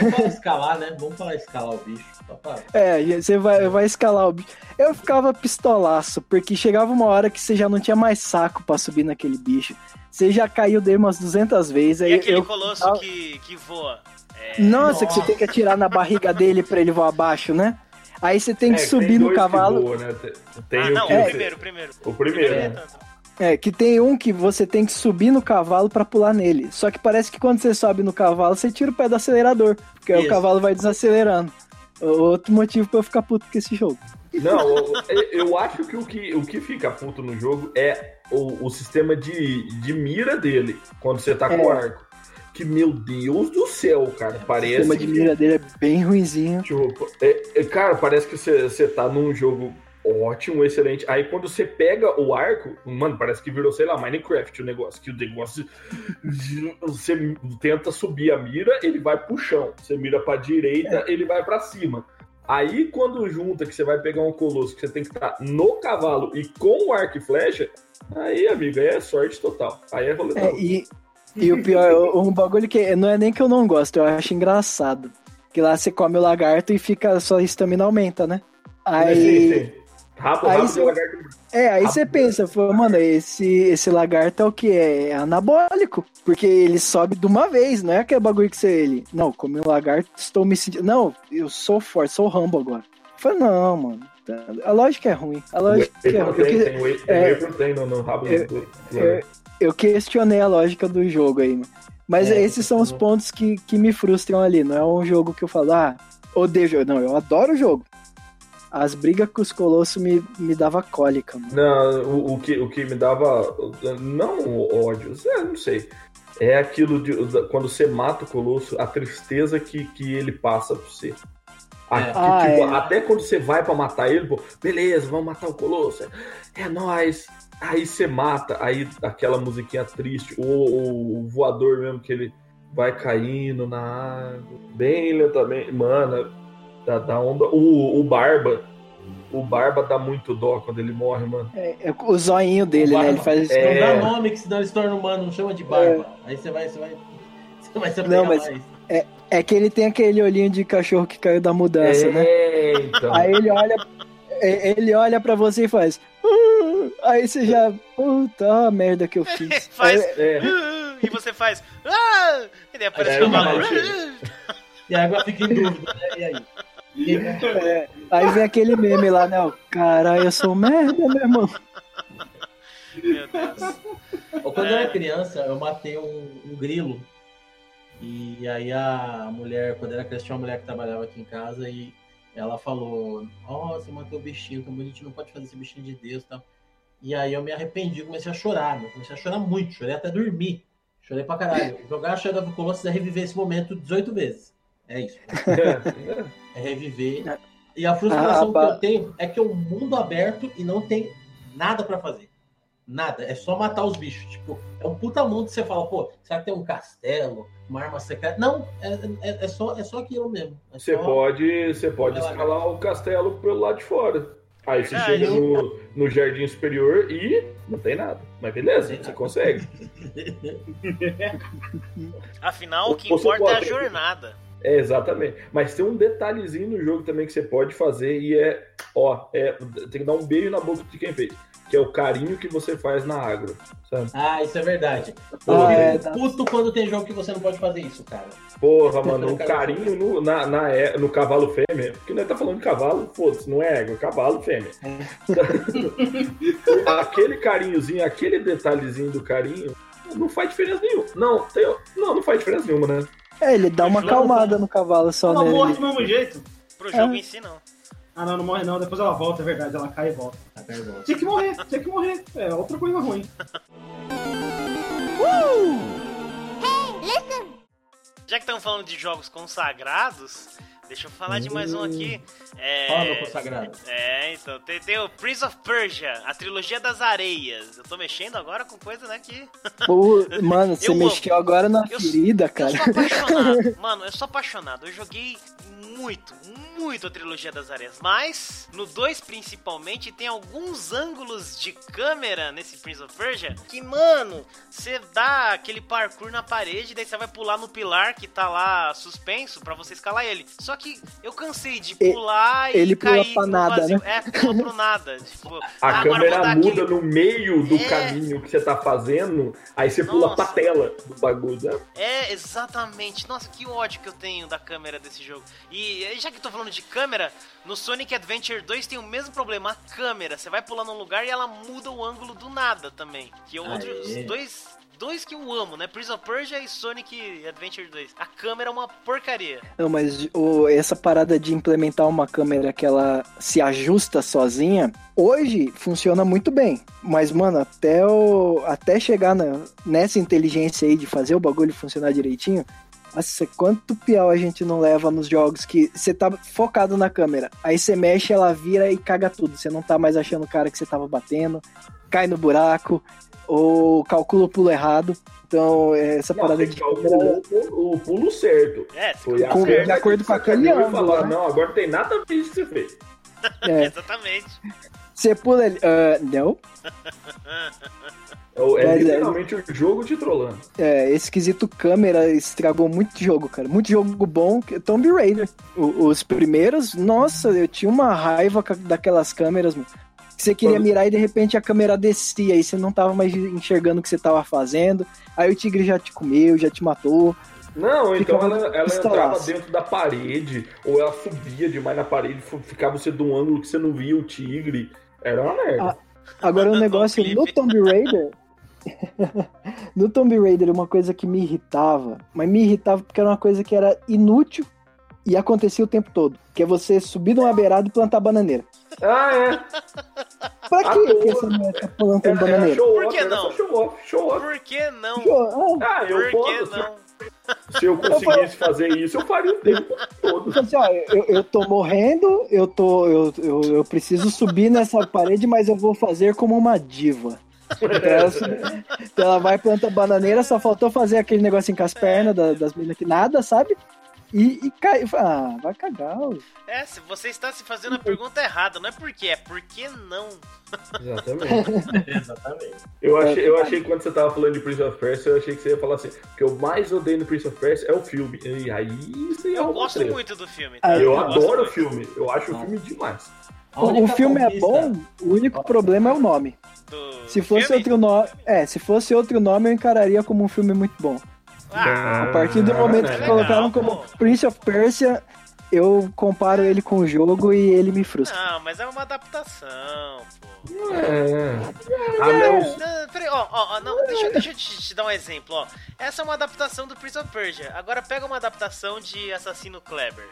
Vamos falar escalar, né? Vamos falar escalar o bicho. Só pra- É, você vai, vai escalar o bicho. Eu ficava pistolaço, porque chegava uma hora que você já não tinha mais saco pra subir naquele bicho. Você já caiu dele umas 200 vezes. E Aí aquele eu, colosso que, que voa? É, Nossa, que você Nossa. tem que atirar na barriga dele pra ele voar abaixo, né? Aí você tem que É, subir tem no que cavalo. voam, né? Tem- ah, o não, que o você- primeiro, o primeiro. O primeiro, nem né? tanto. É, que tem um que você tem que subir no cavalo pra pular nele. Só que parece que quando você sobe no cavalo, você tira o pé do acelerador. Porque aí o Isso. cavalo vai desacelerando. Outro motivo pra eu ficar puto com esse jogo. Não, eu, eu acho que o, que o que fica puto no jogo é o, o sistema de, de mira dele, quando você tá com o É. arco. Que, meu Deus do céu, cara, O parece sistema de que- mira dele é bem ruinzinho. Tipo, é- é, cara, parece que você, você tá num jogo ótimo, excelente. Aí quando você pega o arco, mano, parece que virou, sei lá, Minecraft o negócio. Que o negócio. Você tenta subir a mira, ele vai pro chão. Você mira pra direita, ele vai pra cima. Aí quando junta que você vai pegar um colosso que você tem que estar no cavalo e com o arco e flecha, aí, amigo, aí é sorte total. Aí é rolê. É, e, e o pior, um bagulho que não é nem que eu não gosto, eu acho engraçado. Que lá você come o lagarto e fica, sua estamina aumenta, né? Aí. Sim, sim. Rápido, aí lagarto. É, aí você pensa, fala, mano, esse, esse lagarto é o que? É anabólico. Porque ele sobe de uma vez, não é aquele bagulho que você. Ele, não, comi um lagarto, estou me sentindo. Não, eu sou forte, sou Rambo agora. Falei, não, mano. A lógica é ruim. A lógica é ruim. Eu, é, rabo eu- eu- eu questionei a lógica do jogo aí, mano. Mas É, esses são os pontos que, que me frustram ali. Não é um jogo que eu falo, ah, odeio o jogo. Não, eu adoro o jogo. As brigas com os colossos me, me dava cólica, mano. Não, o, o que, o que me dava. Não ódio, é, não sei. É aquilo de quando você mata o colosso, a tristeza que, que ele passa pra você. A- É. que, Ah, tipo, é. Até quando você vai pra matar ele, pô, beleza, vamos matar o colosso. É, é nóis. Aí você mata, aí aquela musiquinha triste, ou o voador mesmo que ele vai caindo na água, bem lentamente. Mano, dá, dá onda. O, o Barba. O Barba dá muito dó quando ele morre, mano. É, é o zoinho dele, né? Ele faz É. Não dá nome, que senão ele se torna humano, não chama de barba. Aí você vai, você vai. Você vai se Não, mas- mais. É que ele tem aquele olhinho de cachorro que caiu da mudança, né? É, então. Aí ele olha, é, ele olha pra você e faz. "Uh", aí você já. Puta merda que eu fiz. Faz. Aí- É. E você faz. "Ah", E daí aparece É, o E aí agora fica em dúvida, né? E aí? E- é, aí vem aquele meme lá, né? Caralho, eu sou merda, meu irmão. Meu Deus. Quando eu era criança, eu matei um, um grilo. E aí a mulher, quando era criança, tinha uma mulher que trabalhava aqui em casa e ela falou: Ó, você matou o bichinho, tão bonitinho, não pode fazer esse bichinho de Deus e tal. E aí eu me arrependi, comecei a chorar, meu. comecei a chorar muito, chorei até dormir. Chorei pra caralho. Jogar a Shadow of the Colossus é reviver esse momento 18 vezes. É isso. É reviver. E a frustração Ah, que eu tenho é que é um mundo aberto e não tem nada pra fazer. Nada. É só matar os bichos. Tipo, é um puta mundo que você fala, pô, será que tem um castelo, uma arma secreta? Não, é, é, é só, é só aquilo mesmo. É Você só- pode, você pode escalar o castelo pelo lado de fora. Aí você Ah, chega eu- no, no jardim superior e não tem nada. Mas beleza, você consegue. Afinal, o que importa é a jornada. É, exatamente. Mas tem um detalhezinho no jogo também que você pode fazer e é, ó, é, tem que dar um beijo na boca de quem fez. Que é o carinho que você faz na água, sabe? Ah, isso é verdade. Ah, Eu é, tá. puto quando tem jogo que você não pode fazer isso, cara. Porra, mano, o carinho no, na, na, é- no cavalo fêmea, porque nós tá falando de cavalo, foda-se, não é égua, é cavalo fêmea. aquele carinhozinho, aquele detalhezinho do carinho, não faz diferença nenhuma. Não, tem- não, não faz diferença nenhuma, né? É, ele dá uma acalmada no cavalo só Ela morre nele. do mesmo jeito. Pro jogo É. em si, não. Ah, não, não morre não. Depois ela volta, é verdade. Ela cai e volta. Volto. Tinha que morrer, tinha que morrer. É outra coisa ruim. Já que estamos falando de jogos consagrados, deixa eu falar de mais um aqui. É... Fala, meu consagrado. É, então, tem, tem o Prince of Persia, a trilogia das areias. Eu tô mexendo agora com coisa, né, que... Pô, mano, você Eu mexeu agora na Eu- ferida, Eu cara. sou apaixonado. Mano, eu sou apaixonado. Eu joguei muito, muito a trilogia das areias. Mas, no 2 principalmente, tem alguns ângulos de câmera nesse Prince of Persia que, mano, você dá aquele parkour na parede, daí você vai pular no pilar que tá lá suspenso pra você escalar ele. Só que eu cansei de pular e ele pula cair pra no nada, vazio. né? É, pula pro nada. Tipo, A ah, câmera muda aquele- no meio do É. caminho que você tá fazendo, aí você pula pra tela do bagulho, né? É, exatamente. Nossa, que ódio que eu tenho da câmera desse jogo. E eh, já que eu tô falando de câmera, no Sonic Adventure 2 tem o mesmo problema, a câmera. Você vai pular num lugar e ela muda o ângulo do nada também. Que é outro, os dois, dois que eu amo, né? Prince of Persia e Sonic Adventure 2. A câmera é uma porcaria. Não, mas o- essa parada de implementar uma câmera que ela se ajusta sozinha, hoje funciona muito bem. Mas, mano, até, o, até chegar na- nessa inteligência aí de fazer o bagulho funcionar direitinho, nossa, quanto pior a gente não leva nos jogos que você tá focado na câmera. Aí você mexe, ela vira e caga tudo. Você não tá mais achando o cara que você tava batendo, cai no buraco, ou calcula o pulo errado. Então, é, essa Não, parada de câmera. o pulo- o pulo certo. É, Foi a Com- de acordo com aquele e ângulo, falou, né? Não, agora não tem nada a ver isso que você fez. É, exatamente. Você pula ele. ah, não. É, é é- literalmente o jogo te trollando. É, esse quesito câmera estragou muito jogo, cara. Muito jogo bom. Tomb Raider. O- os primeiros, nossa, eu tinha uma raiva daquelas câmeras, mano. Você queria Quando- mirar e de repente a câmera descia e você não tava mais enxergando o que você tava fazendo. Aí o tigre já te comeu, já te matou. Não, então ela, ela entrava dentro da parede, ou ela subia demais na parede, ficava você de um ângulo que você não via o tigre. Era uma merda. Ah, Agora o No negócio no Tomb Raider. no Tomb Raider, uma coisa que me irritava, mas me irritava porque era uma coisa que era inútil e acontecia o tempo todo. Que é você subir numa beirada e plantar bananeira. Ah, é. Pra que, que essa mulher tá plantando Era, era bananeira? show Por que não? show off, show off. Por que não? Pô, ah, Ah, eu Por que posso. não? Se eu conseguisse fazer isso, eu faria o tempo todo. assim, ó, eu, eu tô morrendo, eu tô. Eu, eu, eu preciso subir nessa parede, mas eu vou fazer como uma diva. Então ela, então ela vai planta bananeira, só faltou fazer aquele negocinho com as pernas da- das meninas que nada, sabe? E, e cai. Ah, vai cagar. É, se você está se fazendo a pergunta errada, não é por quê, é por que não? Exatamente. Exatamente. Eu achei, eu achei que quando você tava falando de Prince of Persia, eu achei que você ia falar assim: o que eu mais odeio no Prince of Persia é o filme. E aí você ia Eu gosto treta. muito do filme. Ah, Eu gosto adoro o filme. Eu acho o filme demais. O, filme é conquista- bom, o único problema é o nome. Do Se fosse filme? outro nome. É, se fosse outro nome, eu encararia como um filme muito bom. Ah, A partir do momento é que legal, colocaram como pô. Prince of Persia, eu comparo ele com o jogo e ele me frustra. não, mas é uma adaptação, pô. É. Ah, não. Não, peraí, ó, ó, ó, não, deixa, deixa eu te, te dar um exemplo, ó. Essa é uma adaptação do Prince of Persia. Agora pega uma adaptação de Assassino Kleber.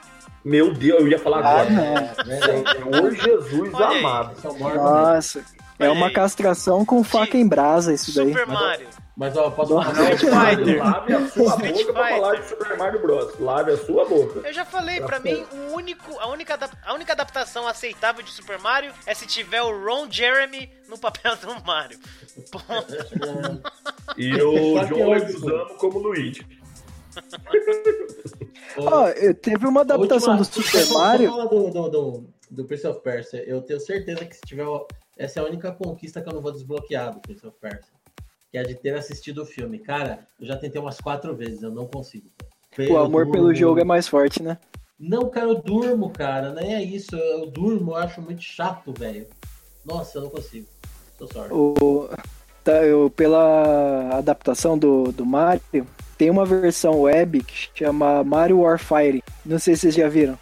Meu Deus, eu ia falar Ah, agora. não. É. Senhor Jesus Olha amado. Nossa, é uma castração com faca em brasa isso daí. Super Mario. Mas ó, posso falar Street Fighter. Lave a sua Street boca pra Fighter. falar de Super Mario Bros. Lave a sua boca. Eu já falei, pra mim, o único, a, única, adap- a única adaptação aceitável de Super Mario é se tiver o Ron Jeremy no papel do Mario. Ponto. E o João Leguizamo como Luigi. Ó, eu- teve uma adaptação do Última- Super só- Mario. do, do, do, do Prince of Persia. Eu tenho certeza que se tiver. Essa é a única conquista que eu não vou desbloquear do Prince of Persia. Que é de ter assistido o filme. Cara, eu já tentei umas quatro vezes, eu não consigo. O amor pelo jogo é mais forte, né? Não, cara, eu durmo, cara. Nem é isso. Eu, eu durmo, eu acho muito chato, velho. Nossa, eu não consigo. Tô sorry. O, tá, eu, pela adaptação do, do Mario, tem uma versão web que chama Mario Warfire. Não sei se vocês já viram.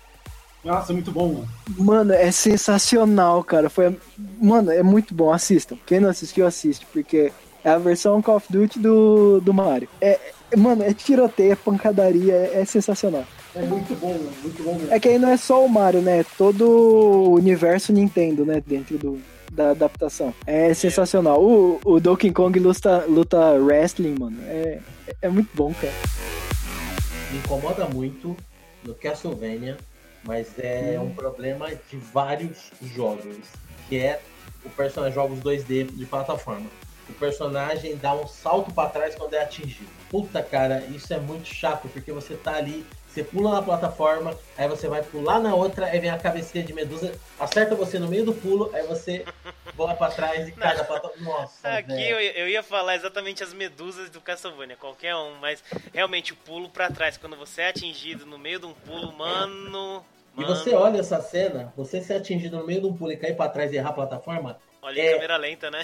Nossa, muito bom, mano. Mano, é sensacional, cara. Foi, mano, é muito bom. Assistam. Quem não assistiu, assiste, porque é a versão Call of Duty do, do Mario. É, é- mano, é tiroteio, é pancadaria, é, é sensacional. É muito bom, mano, muito bom mesmo. É que aí não é só o Mario, né? Todo o universo Nintendo, né? Dentro do, da adaptação. É sensacional. O, o Donkey Kong luta, luta wrestling, mano. É, é muito bom, cara. Me incomoda muito no Castlevania, mas é um problema de vários jogos, que é o personagem jogos 2D de plataforma. O personagem dá um salto pra trás quando é atingido. Puta cara, isso é muito chato, porque você tá ali, você pula na plataforma, aí você vai pular na outra, aí vem a cabecinha de medusa, acerta você no meio do pulo, aí você bola pra trás e cai da plataforma. Nossa, Aqui eu, eu ia falar exatamente as medusas do Castlevania, qualquer um, mas realmente o pulo pra trás, quando você é atingido no meio de um pulo, mano. E mano, você olha essa cena, você ser atingido no meio de um pulo e cair pra trás e errar a plataforma, Olha em é- câmera lenta, né?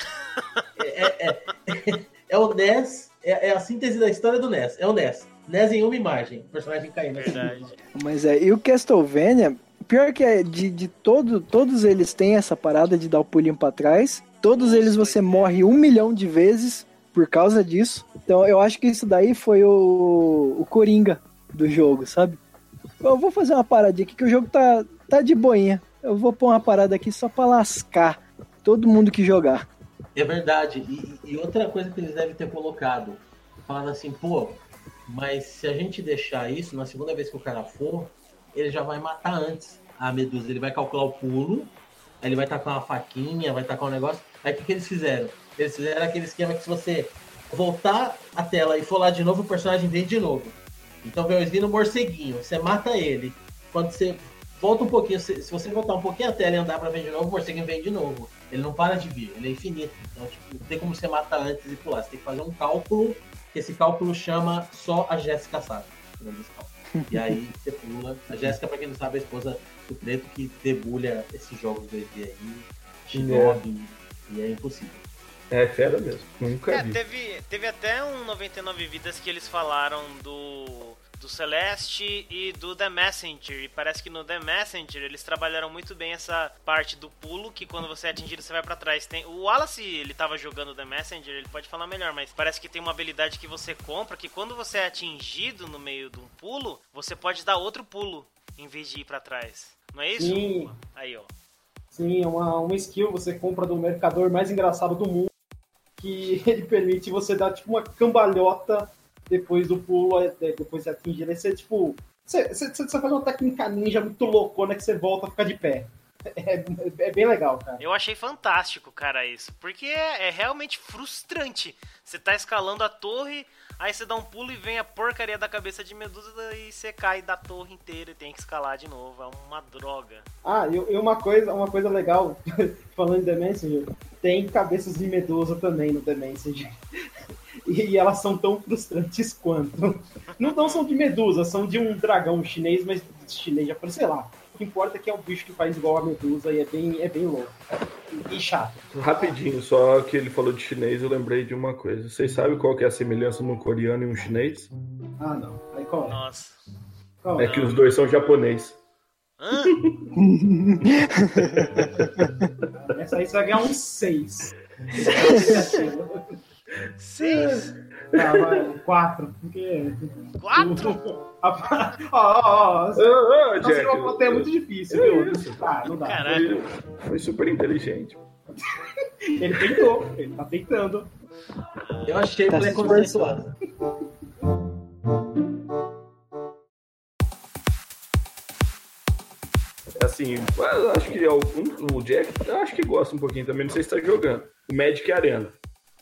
é, é, é o NES, é, é a síntese da história do NES. É o NES. NES em uma imagem, o personagem caindo. assim. Verdade. Mas é, e o Castlevania, pior que é, de, de todo, todos eles têm essa parada de dar o pulinho pra trás. Todos eles você morre um milhão de vezes por causa disso. Então eu acho que isso daí foi o, o Coringa do jogo, sabe? Eu vou fazer uma paradinha aqui que o jogo tá, tá de boinha. Eu vou pôr uma parada aqui só pra lascar todo mundo que jogar. É verdade. E, e outra coisa que eles devem ter colocado, falando assim, pô, mas se a gente deixar isso, na segunda vez que o cara for, ele já vai matar antes a medusa. Ele vai calcular o pulo, aí ele vai tacar uma faquinha, vai tacar um negócio. Aí o que, que eles fizeram? Eles fizeram aquele esquema que se você voltar a tela e for lá de novo, o personagem vem de novo. Então vem o Slim no morceguinho, você mata ele. Quando você volta um pouquinho, se, se você voltar um pouquinho a tela e andar pra vir de novo, o morceguinho vem de novo. Ele não para de vir, ele é infinito. Então, tipo, não tem como você matar antes e pular. Você tem que fazer um cálculo, que esse cálculo chama só a Jéssica sabe. E aí você pula. A Jéssica, pra quem não sabe, é a esposa do preto que debulha esses jogos 2D aí, Shinobi, e é impossível. É fera mesmo. Nunca É, vi. teve, teve até um 99 Vidas que eles falaram do, do Celeste e do The Messenger. E parece que no The Messenger eles trabalharam muito bem essa parte do pulo, que quando você é atingido você vai pra trás. Tem, o Wallace, ele tava jogando The Messenger, ele pode falar melhor, mas parece que tem uma habilidade que você compra que quando você é atingido no meio de um pulo, você pode dar outro pulo em vez de ir pra trás. Não é isso? Sim. Aí, ó. Sim, é uma, uma skill você compra do mercador mais engraçado do mundo, que ele permite você dar tipo uma cambalhota depois do pulo, é, depois de atingir. Aí você, tipo, você, você, você faz uma técnica ninja muito loucona que você volta a ficar de pé. É, é bem legal, cara. Eu achei fantástico, cara, isso. Porque é, é realmente frustrante. Você tá escalando a torre, aí você dá um pulo e vem a porcaria da cabeça de medusa e você cai da torre inteira e tem que escalar de novo. É uma droga. Ah, e, e uma coisa, uma coisa legal, falando de The Messenger, tem cabeças de medusa também no The Messenger. E, elas são tão frustrantes quanto. Não, não são de medusa, são de um dragão chinês, mas chinês já sei lá. O que importa é que é um bicho que faz igual a medusa e é bem, é bem louco. E, chato. Rapidinho, só que ele falou de chinês, eu lembrei de uma coisa. Vocês sabem qual que é a semelhança no coreano e um chinês? Ah, não. Aí qual é? Nossa. Qual É que os dois são japonês. Hã? Essa aí você vai ganhar um 6. Seis? Tá, vai, 4. Porque. Quatro? Ó, ó, ó. Nossa, Jack, uma plateia é muito difícil, É viu? isso. Ah, não dá. Caralho. Foi, super inteligente. Ele tentou, ele tá tentando. Eu achei Tá se preconceituoso. Assim, eu acho que algum, o Jack, eu acho que gosta um pouquinho também, não sei se tá jogando. O Magic Arena.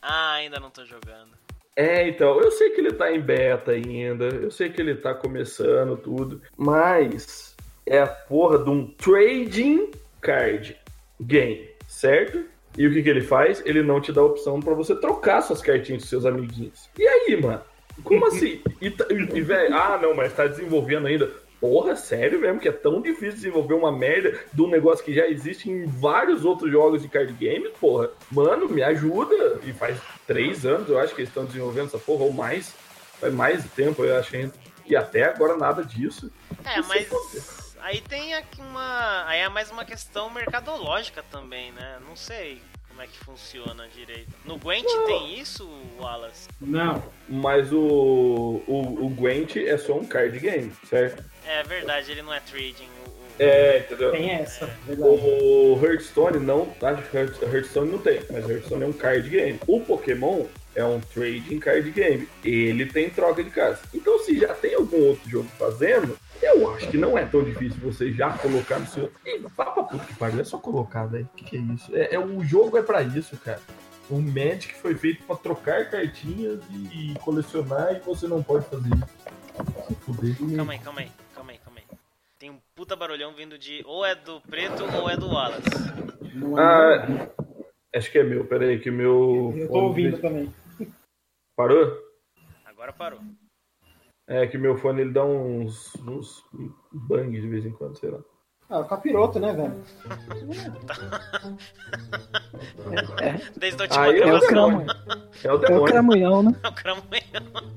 Ah, ainda não tô jogando. É, então, eu sei que ele tá em beta ainda, eu sei que ele tá começando tudo, mas é a porra de um trading card game, certo? E o que, que ele faz? Ele não te dá a opção pra você trocar suas cartinhas com seus amiguinhos. E aí, mano? Como assim? E, e, e, velho, ah, não, mas tá desenvolvendo ainda. Porra, sério mesmo que é tão difícil desenvolver uma merda de um negócio que já existe em vários outros jogos de card games, porra. Mano, me ajuda. E faz três anos, eu acho que eles estão desenvolvendo essa porra, ou mais. Faz mais tempo, eu acho ainda. E até agora nada disso. É, mas aí tem aqui uma. Aí é mais uma questão mercadológica também, né? Não sei como é que funciona direito. No Gwent tem isso, Wallace? Não. Mas o, o, o Gwent é só um card game, certo? É verdade, ele não é trading. o- o- É, entendeu? Tem essa, verdade. O Hearthstone não. Hearth- Hearthstone não tem, mas Hearthstone é um card game. O Pokémon é um trading card game. Ele tem troca de cartas. Então, se já tem algum outro jogo fazendo, eu acho que não é tão difícil você já colocar no seu. Ih, vá pra puta que pariu, é só colocar, velho. O que, que é isso? É, é, o jogo é pra isso, cara. O Magic foi feito pra trocar cartinhas e colecionar e você não pode fazer isso. Fuder. Calma aí, calma aí, calma aí, calma aí. Tem um puta barulhão vindo de. Ou é do preto ou é do Wallace. Não é Ah, acho que é meu, peraí, que o meu. Eu tô ouvindo também. Parou? Agora parou. É que meu fone ele dá uns, uns bang de vez em quando, sei lá. Ah, o capiroto, né, velho? Desde a última É o cramo. É o É o demônio. cramunhão, né? É o cramunhão.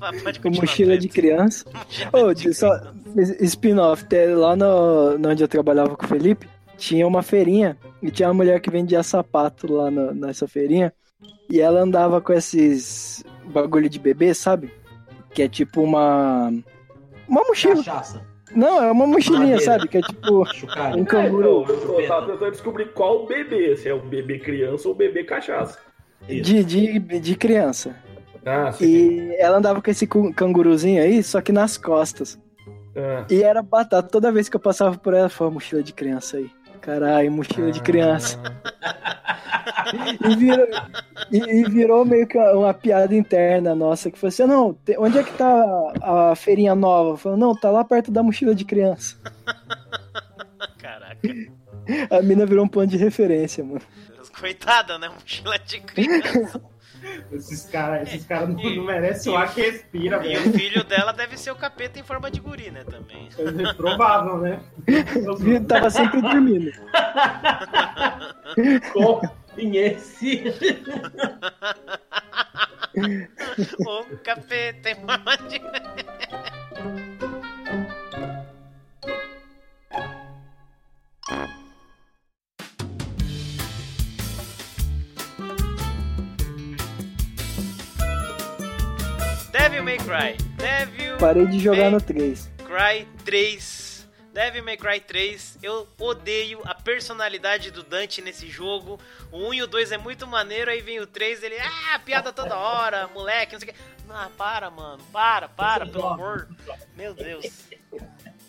Pode Com mochila de criança. Ô, de- só spin-off, lá no, no onde eu trabalhava com o Felipe, tinha uma feirinha e tinha uma mulher que vendia sapato lá no- nessa feirinha e ela andava com esses bagulho de bebê, sabe? Que é tipo uma uma mochila. Cachaça. Não, é uma mochilinha, Madeira. sabe? Que é tipo um É, canguru então, eu tava tentando descobrir qual bebê, se é o bebê criança ou o bebê cachaça. de, de, de criança. Ah, sim. E ela andava com esse canguruzinho aí, só que nas costas. Ah, E era batata. Toda vez que eu passava por ela, foi mochila de criança aí. Caralho, mochila de criança. E virou, e, e virou meio que uma, uma piada interna nossa, que falou assim, não, te- onde é que tá a feirinha nova? Falou, não, tá lá perto da mochila de criança. Caraca. A mina virou um ponto de referência, mano. Coitada, né? Mochila de criança. Esses caras esses cara não, não merecem o ar que respira, E velho. o filho dela deve ser o capeta em forma de guri, né? Também. É provável, né? Viu? Tava sempre dormindo. Conheci. o capeta em forma de. Devil May Cry. Devil Parei de jogar May no 3. Cry 3. Devil May Cry 3, eu odeio a personalidade do Dante nesse jogo. O 1 e o 2 é muito maneiro, aí vem o 3, ele, ah, piada toda hora, moleque, não sei o que. Ah, para, mano, para, para, pelo amor. Meu Deus.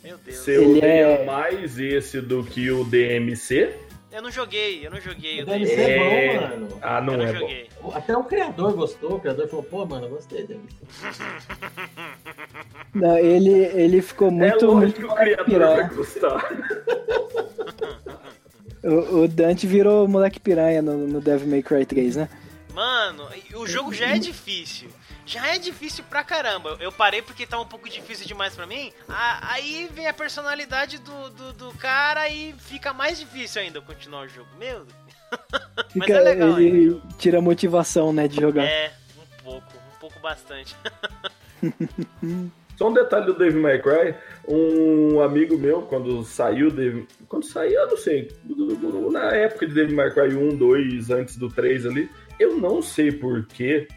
Meu Deus. Você Ele odeia é- mais esse do que o DMC? Eu não joguei, eu não joguei. O o DMC é bom, mano. Ah, não eu não é bom. Até o criador gostou, o criador falou, pô, mano, eu gostei dele. Não, ele, ele ficou é muito, lógico muito que o criador piranha. vai gostar. O, o Dante virou moleque piranha no, no Devil May Cry 3, né? Mano, o jogo já é difícil. Já é difícil pra caramba. Eu parei porque tá um pouco difícil demais pra mim. Aí vem a personalidade do, do, do cara e fica mais difícil ainda eu continuar o jogo. Meu Deus. Mas Fica, é legal ele ainda. tira a motivação, né, de jogar. É, um pouco, um pouco bastante. Só um detalhe do Dave May Cry, um amigo meu, quando saiu, Dave, quando saiu, eu não sei, na época de Dave May Cry 1, 2, antes do 3 ali, eu não sei porquê,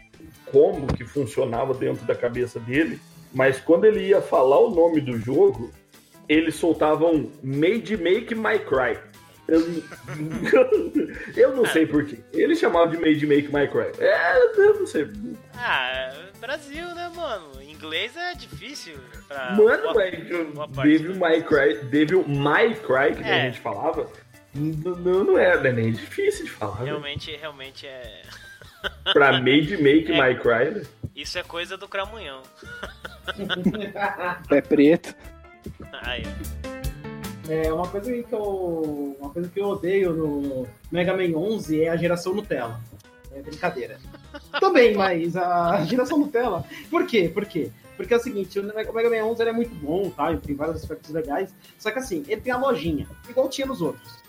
como que funcionava dentro da cabeça dele, mas quando ele ia falar o nome do jogo, ele soltava um Made Make My Cry. Eu, eu não sei porquê. Ele chamava de Made Make My Cry. É, eu não sei. Ah, Brasil, né, mano? Inglês é difícil pra. Mano, boa- velho, boa Devil May Cry, Devil May Cry, que É. a gente falava, não, não é, não é nem difícil de falar. né? Realmente, realmente é. Pra Made Make É. My Cry, né? Isso é coisa do cramunhão. Pé preto. Aí, É, uma coisa que eu, uma coisa que eu odeio no Mega Man 11 é a geração Nutella. É brincadeira. Também, mas a geração Nutella. Por quê? Por quê? Porque é o seguinte, o Mega Man 11 ele é muito bom, tá? Ele tem vários aspectos legais. Só que assim, ele tem a lojinha, igual tinha nos outros,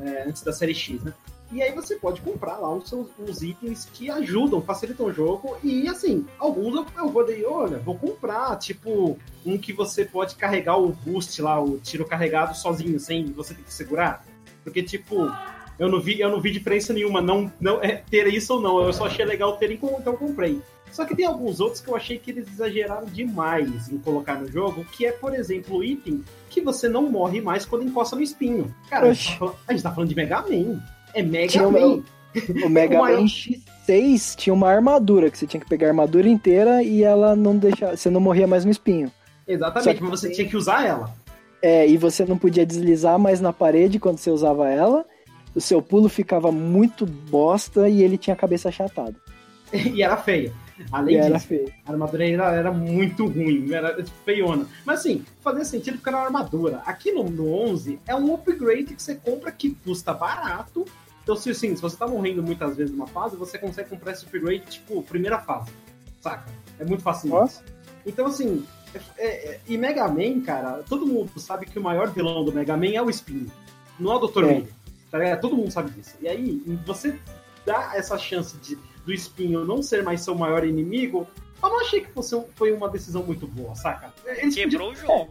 é, antes da série X, né? E aí você pode comprar lá os, seus, os itens que ajudam, facilitam o jogo. E assim, alguns eu, eu vou daí, olha, vou comprar, tipo, um que você pode carregar o boost lá, o tiro carregado sozinho, sem você ter que segurar. Porque, tipo, Eu não vi, eu não vi diferença nenhuma não, não é, ter isso ou não. Eu só achei legal ter então eu comprei. Só que tem alguns outros que eu achei que eles exageraram demais em colocar no jogo, que é, por exemplo, o item que você não morre mais quando encosta no espinho. Cara, a gente, tá falando, a gente tá falando de Mega Man. É Mega Man. O, o Mega Man X6 tinha uma armadura, que você tinha que pegar a armadura inteira e ela não deixava. Você não morria mais no espinho. Exatamente, mas você tinha que usar ela. É, e você não podia deslizar mais na parede quando você usava ela. O seu pulo ficava muito bosta e ele tinha a cabeça achatada. e era feia. Além E disso, era a armadura era, era muito ruim, era feiona. Mas assim, fazia sentido porque era uma armadura. Aqui no, no 11 é um upgrade que você compra que custa barato. Então, se, assim, se você tá morrendo muitas vezes numa fase, você consegue comprar esse upgrade, tipo, primeira fase. Saca? É muito fácil. Nossa. Então, assim, é- é- e Mega Man, cara, todo mundo sabe que o maior vilão do Mega Man é o Espinho. Não é o Dr. É. Miller. Tá? Todo mundo sabe disso. E aí, você dá essa chance de, do Espinho não ser mais seu maior inimigo, eu não achei que fosse, foi uma decisão muito boa, saca? Eles Quebrou o jogo. podiam-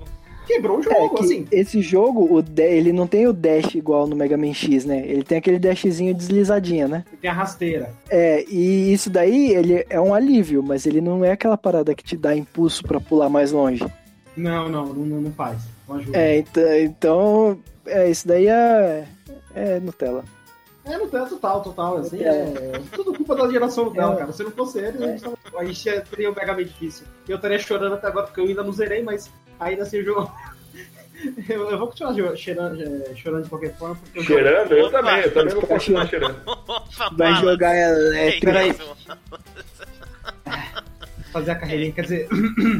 quebrou o É jogo, que assim. esse jogo, o da- ele não tem o dash igual no Mega Man X, né? Ele tem aquele dashzinho deslizadinha, né? Tem a rasteira. É, e isso daí, ele é um alívio, mas ele não é aquela parada que te dá impulso pra pular mais longe. Não, não, não, não faz. Não ajuda. É, então, então é, isso daí é, é Nutella. É, não tem total, total. Assim, é, tudo culpa da geração dela, cara. Se não fosse eles, a gente, tava, a gente ia- teria um mega Man difícil. Eu estaria chorando até agora, porque eu ainda não zerei, mas ainda assim o jogo. eu, eu vou continuar cheirando, é, chorando de qualquer forma, porque Cheirando? Eu Opa. também, eu também vou continuar cheirando. Opa, Vai jogar peraí. isso? fazer a carreirinha, quer dizer.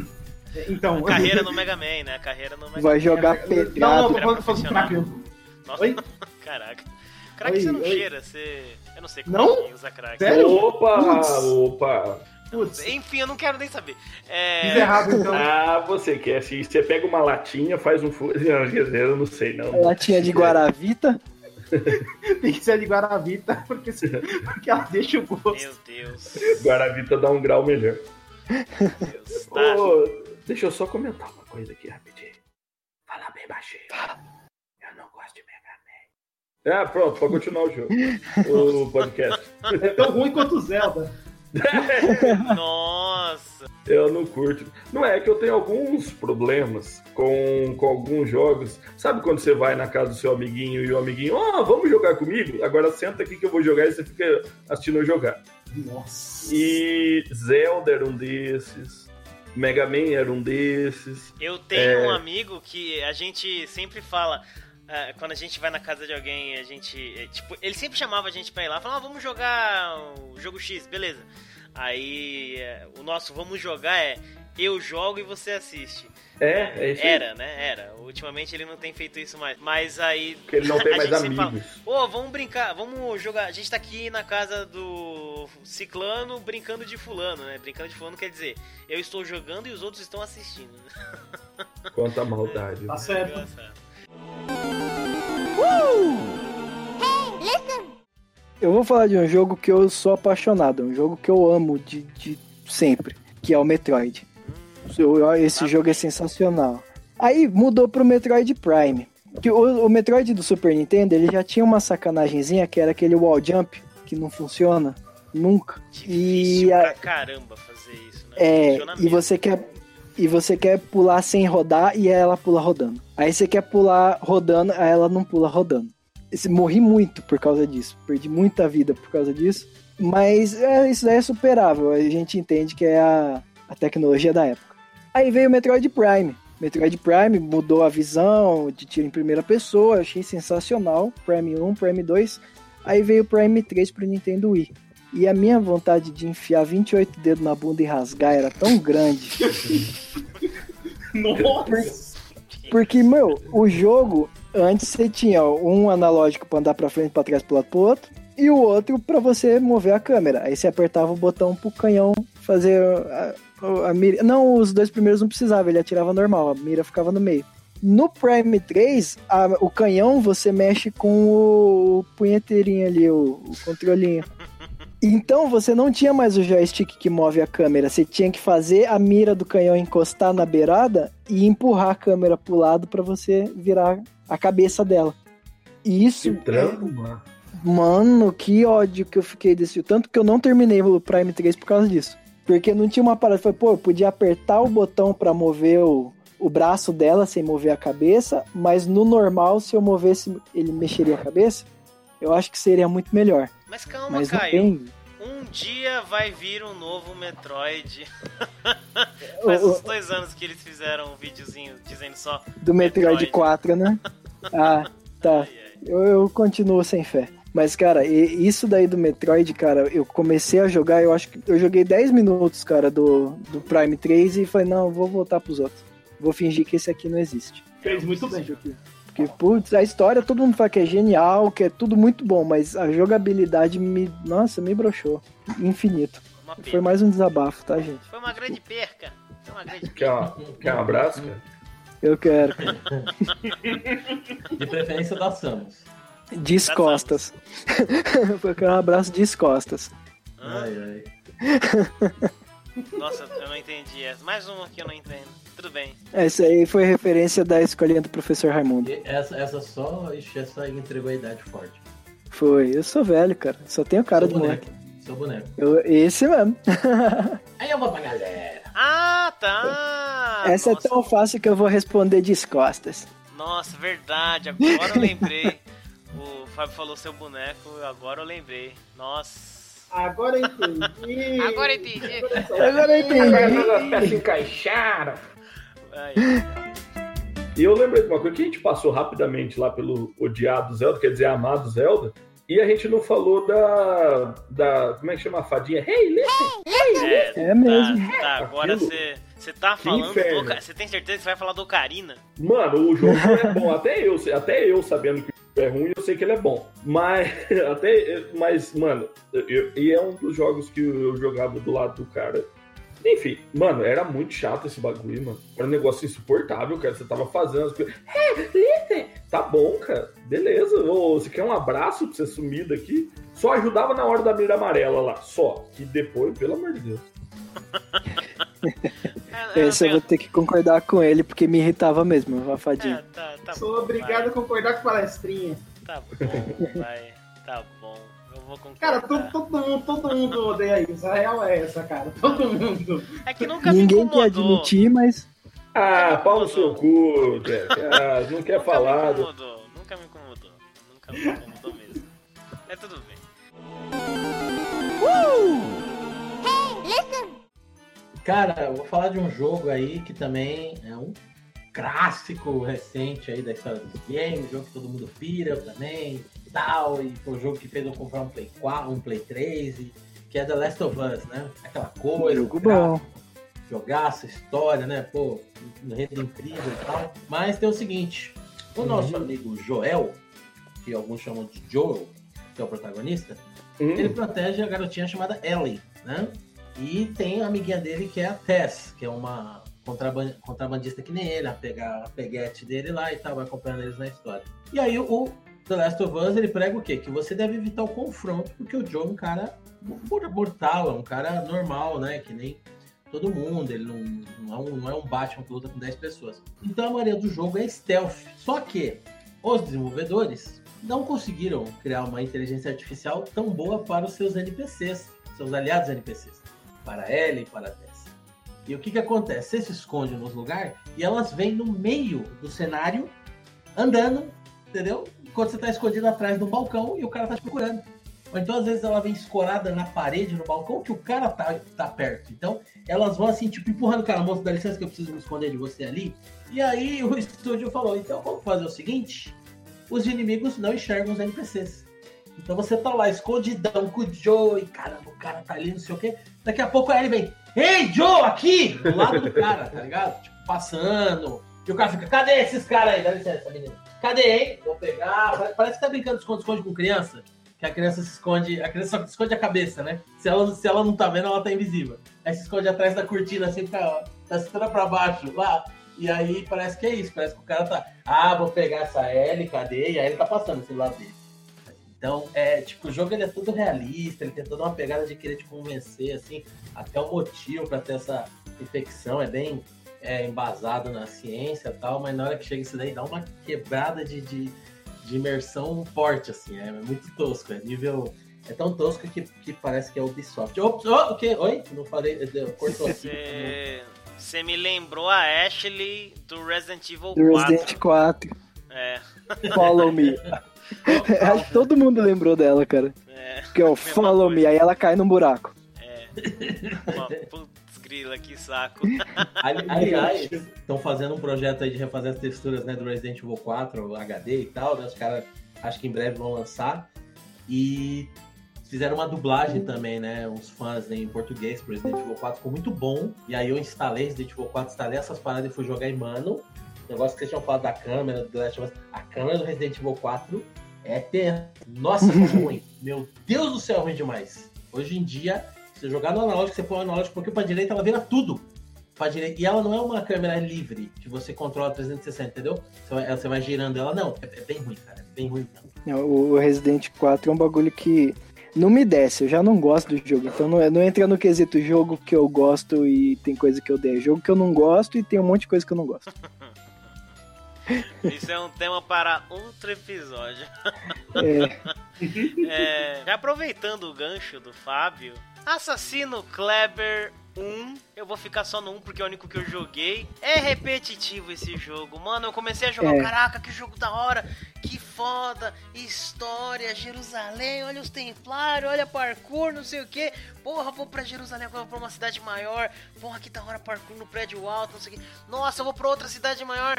então. Carreira no Mega Man, né? Carreira no Mega Vai jogar Não, não, pedrado. tô falando falando. Nossa, Oi? caraca. Crack Oi, você não oi. cheira, você. Eu não sei como Não? que usa crack. Sério? Opa, Putz. opa. Putz, Enfim, eu não quero nem saber. fiz É. errado então. Ah, você quer, se você pega uma latinha, faz um... fu- Não, quer dizer, eu não sei, não. Latinha de Guaravita. Tem que ser de Guaravita, porque, se- porque ela deixa o gosto. Meu Deus. Guaravita dá um grau melhor. Deus. Tá. Ô, deixa eu só comentar uma coisa aqui rapidinho. Fala bem baixinho. Eu não gosto de Mega Man. Ah, pronto, pode continuar o jogo. o podcast. É tão ruim quanto o Zelda. Nossa. Eu não curto. Não é que eu tenho alguns problemas com, com alguns jogos. Sabe quando você vai na casa do seu amiguinho e o amiguinho, ó, vamos jogar comigo? Agora senta aqui que eu vou jogar e você fica assistindo eu jogar. Nossa. E Zelda era um desses. Mega Man era um desses. Eu tenho É. um amigo que a gente sempre fala. Ah, quando a gente vai na casa de alguém, a gente. é, Tipo, ele sempre chamava a gente pra ir lá, falava, ah, vamos jogar o jogo X, beleza. Aí é, o nosso vamos jogar é eu jogo e você assiste. É, é. Era, né? Era. Ultimamente ele não tem feito isso mais. Mas aí. Porque ele não tem a mais gente sempre fala, amigos. Ô, vamos brincar, vamos jogar. A gente tá aqui na casa do Ciclano brincando de Fulano, né? Brincando de Fulano quer dizer, eu estou jogando e os outros estão assistindo. Quanta maldade. Tá certo. Eu vou falar de um jogo que eu sou apaixonado, um jogo que eu amo de, de sempre, que é o Metroid. Esse jogo é sensacional. Aí mudou pro Metroid Prime. Que o, o Metroid do Super Nintendo ele já tinha uma sacanagemzinha que era aquele wall jump que não funciona nunca. Difícil E a- pra caramba fazer isso, né? É, Funciona e mesmo. você quer e você quer pular sem rodar e ela pula rodando. Aí você quer pular rodando, aí ela não pula rodando. Esse- Morri muito por causa disso, perdi muita vida por causa disso. Mas é, isso daí é superável, a gente entende que é a, a tecnologia da época. Aí veio o Metroid Prime. Metroid Prime mudou a visão de tiro em primeira pessoa, achei sensacional. Prime 1, Prime 2. Aí veio o Prime 3 pro Nintendo Wii. E a minha vontade de enfiar 28 dedos na bunda e rasgar era tão grande. Nossa. Porque, meu, o jogo, antes você tinha um analógico pra andar pra frente, pra trás, pro lado, pro outro. E o outro pra você mover a câmera. Aí você apertava o botão pro canhão fazer a, a mira. Não, os dois primeiros não precisava, ele atirava normal, a mira ficava no meio. No Prime 3, a- o canhão você mexe com o punheteirinho ali, o, o controlinho. Então você não tinha mais o joystick que move a câmera, você tinha que fazer a mira do canhão encostar na beirada e empurrar a câmera pro lado pra você virar a cabeça dela. E Que isso trampo, mano. Mano, que ódio que eu fiquei desse. Tanto que eu não terminei o Prime 3 por causa disso. Porque não tinha uma parada. Foi, pô, eu podia apertar o botão pra mover o, o braço dela sem mover a cabeça, mas no normal, se eu movesse, ele mexeria a cabeça. Eu acho que seria muito melhor. Mas calma, Mas Caio. tem. Um dia vai vir um novo Metroid. Faz O- uns dois anos que eles fizeram um videozinho dizendo só. Do Metroid Metroid. 4, né? Ah, tá. Ai, ai. Eu, eu continuo sem fé. Mas, cara, isso daí do Metroid, cara, eu comecei a jogar, eu acho que eu joguei 10 minutos, cara, do, do Prime 3 e falei, não, vou voltar pros outros. Vou fingir que esse aqui não existe. Fez muito bem. Porque, putz, a história todo mundo fala que é genial, que é tudo muito bom, mas a jogabilidade me. Nossa, me broxou. Infinito. Foi perca. mais um desabafo, tá, gente? Foi uma grande perca. Foi uma grande Quer, uma- quer um abraço, cara? Eu quero. De preferência da Samus. Descostas. Eu quero um abraço descostas. Hã? Ai, ai. Nossa, eu não entendi. essa. Mais uma que eu não entendo. Tudo bem. Essa aí foi referência da escolinha do professor Raimundo. E Essa, essa só, ixi, essa entregou a idade forte. Foi. Eu sou velho, cara. Só tenho cara de Seu moleque. boneco. Seu boneco. Eu, esse mesmo. Aí eu vou pra galera. Ah, tá! Essa Nossa, é tão fácil que eu vou responder descostas. Nossa, verdade. Agora eu lembrei. O Fábio falou seu boneco, agora eu lembrei. Nossa. Agora eu entendi. Agora eu entendi. Agora eu entendi. as peças encaixaram. E eu lembrei de uma coisa que a gente passou rapidamente lá pelo odiado Zelda, quer dizer, amado Zelda, e a gente não falou da. da como é que chama a fadinha? Hey, listen! é, É mesmo. Tá, tá, agora você. Você tá Que falando Você tem certeza que você vai falar do Ocarina? Mano, o jogo é bom, até eu, até eu sabendo que é ruim, eu sei que ele é bom. Mas, até, mas mano, eu- e é um dos jogos que eu jogava do lado do cara. Enfim, mano, era muito chato esse bagulho, mano. Era um negócio insuportável, cara. Você tava fazendo as coisas. É, listen! Tá bom, cara. Beleza. Ô, você quer um abraço pra você sumir daqui? Só ajudava na hora da mira amarela lá. Só. Que depois, pelo amor de Deus. É, Esse eu vou ter que concordar com ele, porque me irritava mesmo, a é, tá, tá Sou bom, obrigado a concordar com palestrinha. Vai, tá bom, vai. Tá bom. Vou concordar. Cara, todo, todo mundo, todo mundo odeia isso. A real é essa, cara. Todo mundo. É que nunca Ninguém me quer incomodou. admitir, mas Ah, pau no seu cu, velho. Ah, não quer Nunca falar. me incomodou, nunca me incomodou. Nunca me incomodou mesmo. É tudo bem. Cara, eu vou falar de um jogo aí que também é um clássico recente aí da história dos games, um jogo que todo mundo pira também tal, e foi um jogo que fez eu comprar um Play 4, um Play 3, e- que é The Last of Us, né? Aquela coisa, jogo bom. jogaço, história, né? Pô, enredo incrível e tal. Mas tem o seguinte, o nosso amigo Joel, que alguns chamam de Joel, que é o protagonista, Hum, ele protege a garotinha chamada Ellie, né? E tem a amiguinha dele que é a Tess, que é uma contraban- contrabandista que nem ele, a, pegar a peguete dele lá e tal, vai acompanhando eles na história. E aí o The Last of Us, ele prega o quê? Que você deve evitar o confronto, porque o Joe é um cara mor- mortal, é um cara normal, né? Que nem todo mundo, ele não, não, é, um, não é um Batman que luta com 10 pessoas. Então a maioria do jogo é stealth. Só que os desenvolvedores não conseguiram criar uma inteligência artificial tão boa para os seus NPCs, seus aliados NPCs, para Ellie e para Tess. E o que que acontece? Você se esconde nos lugares e elas vêm no meio do cenário, andando, entendeu? Enquanto você tá escondido atrás do balcão e o cara tá te procurando. Ou então, às vezes, ela vem escorada na parede, no balcão, que o cara tá, tá perto. Então, elas vão assim, tipo, empurrando o cara, moço, dá licença que eu preciso me esconder de você ali. E aí o estúdio falou, então vamos fazer o seguinte, os inimigos não enxergam os NPCs. Então você tá lá escondidão com o Joe e caramba, o cara tá ali, não sei o quê. Daqui a pouco ele vem, ei Joe, aqui! Do lado do cara, tá ligado? Tipo, passando. E o cara fica, cadê esses caras aí? Dá licença, menino. Cadê, hein? Vou pegar. Pare- Parece que tá brincando de esconde-esconde com criança. Que a criança se esconde, a criança só esconde a cabeça, né? Se ela, se ela não tá vendo, ela tá invisível. Aí se esconde atrás da cortina, assim, fica, tá cintura pra baixo, lá. E aí parece que é isso, parece que o cara tá. Ah, vou pegar essa L, cadê? E aí ele tá passando esse lado dele. Então, é, tipo, o jogo ele é todo realista, ele tem toda uma pegada de querer te convencer, assim, até o motivo pra ter essa infecção é bem é, embasado na ciência e tal, mas na hora que chega isso daí dá uma quebrada de, de, de imersão forte, assim. É muito tosco. É nível. É tão tosco que, que parece que é Ubisoft. Ops, oh, o quê? Oi? Não falei. Cortou aqui. Você, me lembrou a Ashley do Resident Evil Do 4. Resident 4. É, Follow me. Acho que todo mundo lembrou dela, cara. é, Que é o follow me, coisa. aí ela cai num buraco. é. Uma putz grila, que saco. Ali- Aliás, estão fazendo um projeto aí de refazer as texturas né, do Resident Evil 4, HD e tal, né? Os caras acho que em breve vão lançar. E fizeram uma dublagem também, né? Uns fãs né, em português pro Resident Evil 4 ficou muito bom. E aí eu instalei Resident Evil 4, instalei essas paradas e fui jogar em mano. O negócio que vocês tinham falado da câmera, do The Last of Us. A câmera do Resident Evil 4 é tensa. Nossa, como ruim. Meu Deus do céu, ruim demais. Hoje em dia, você jogar no analógico, você põe o analógico um pouquinho pra direita, ela vira tudo pra direita. E ela não é uma câmera livre, que você controla 360, entendeu? Você vai, você vai girando ela, não. É, é bem ruim, cara. É bem ruim. Não. O Resident 4 é um bagulho que não me desce, eu já não gosto do jogo. Então não, é- não entra no quesito jogo que eu gosto e tem coisa que eu odeio. Jogo que eu não gosto e tem um monte de coisa que eu não gosto. Isso é um tema para outro episódio. É, É, já aproveitando o gancho do Fábio, Assassino Kleber 1, eu vou ficar só no 1 porque é o único que eu joguei. É repetitivo esse jogo, mano. Eu comecei a jogar, É. caraca, que jogo da hora, que foda, história, Jerusalém, olha os templários, olha parkour, não sei o que. Porra, vou pra Jerusalém agora, vou pra uma cidade maior. Porra, que da hora parkour no prédio alto, não sei o que. Nossa, eu vou pra outra cidade maior.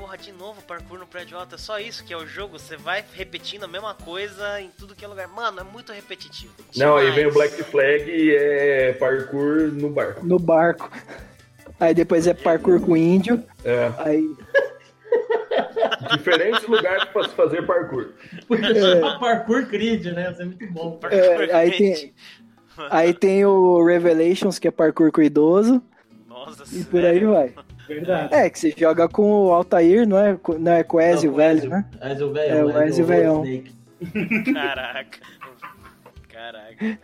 Porra, de novo parkour no prédio alto. É só isso que é o jogo. Você vai repetindo a mesma coisa em tudo que é lugar. Mano, é muito repetitivo. Não, aí vem o Demais. Black Flag e é parkour no barco. no barco. Aí depois é parkour com índio. É, Aí diferentes lugares para se fazer parkour. Porque chama Parkour Creed, né? Isso é muito bom. Parkour É, aí tem- Aí tem o Revelations, que é parkour com idoso, Nossa, e por aí sério? vai. Verdade. É, que você joga com o Altair, não é? Com- Não é com o Ezio, Não, velho, né? Ezio velho, É, o Ezio velhão. Snake. Caraca. Caraca.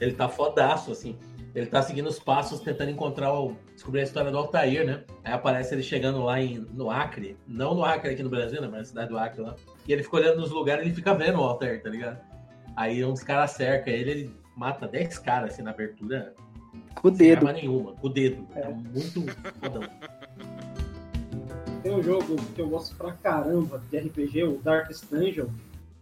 Ele tá fodaço, assim. Ele tá seguindo os passos, tentando encontrar o. descobrir a história do Altair, né? Aí aparece ele chegando lá em, no Acre. Não no Acre aqui no Brasil, né? Mas na cidade do Acre lá. E ele fica olhando nos lugares e ele fica vendo o Altair, tá ligado? Aí uns caras cercam ele, ele mata 10 caras assim na abertura. Com o Sem dedo. arma nenhuma, com o dedo. É, muito fodão. Tem um jogo que eu gosto pra caramba de RPG, o Darkest Dungeon.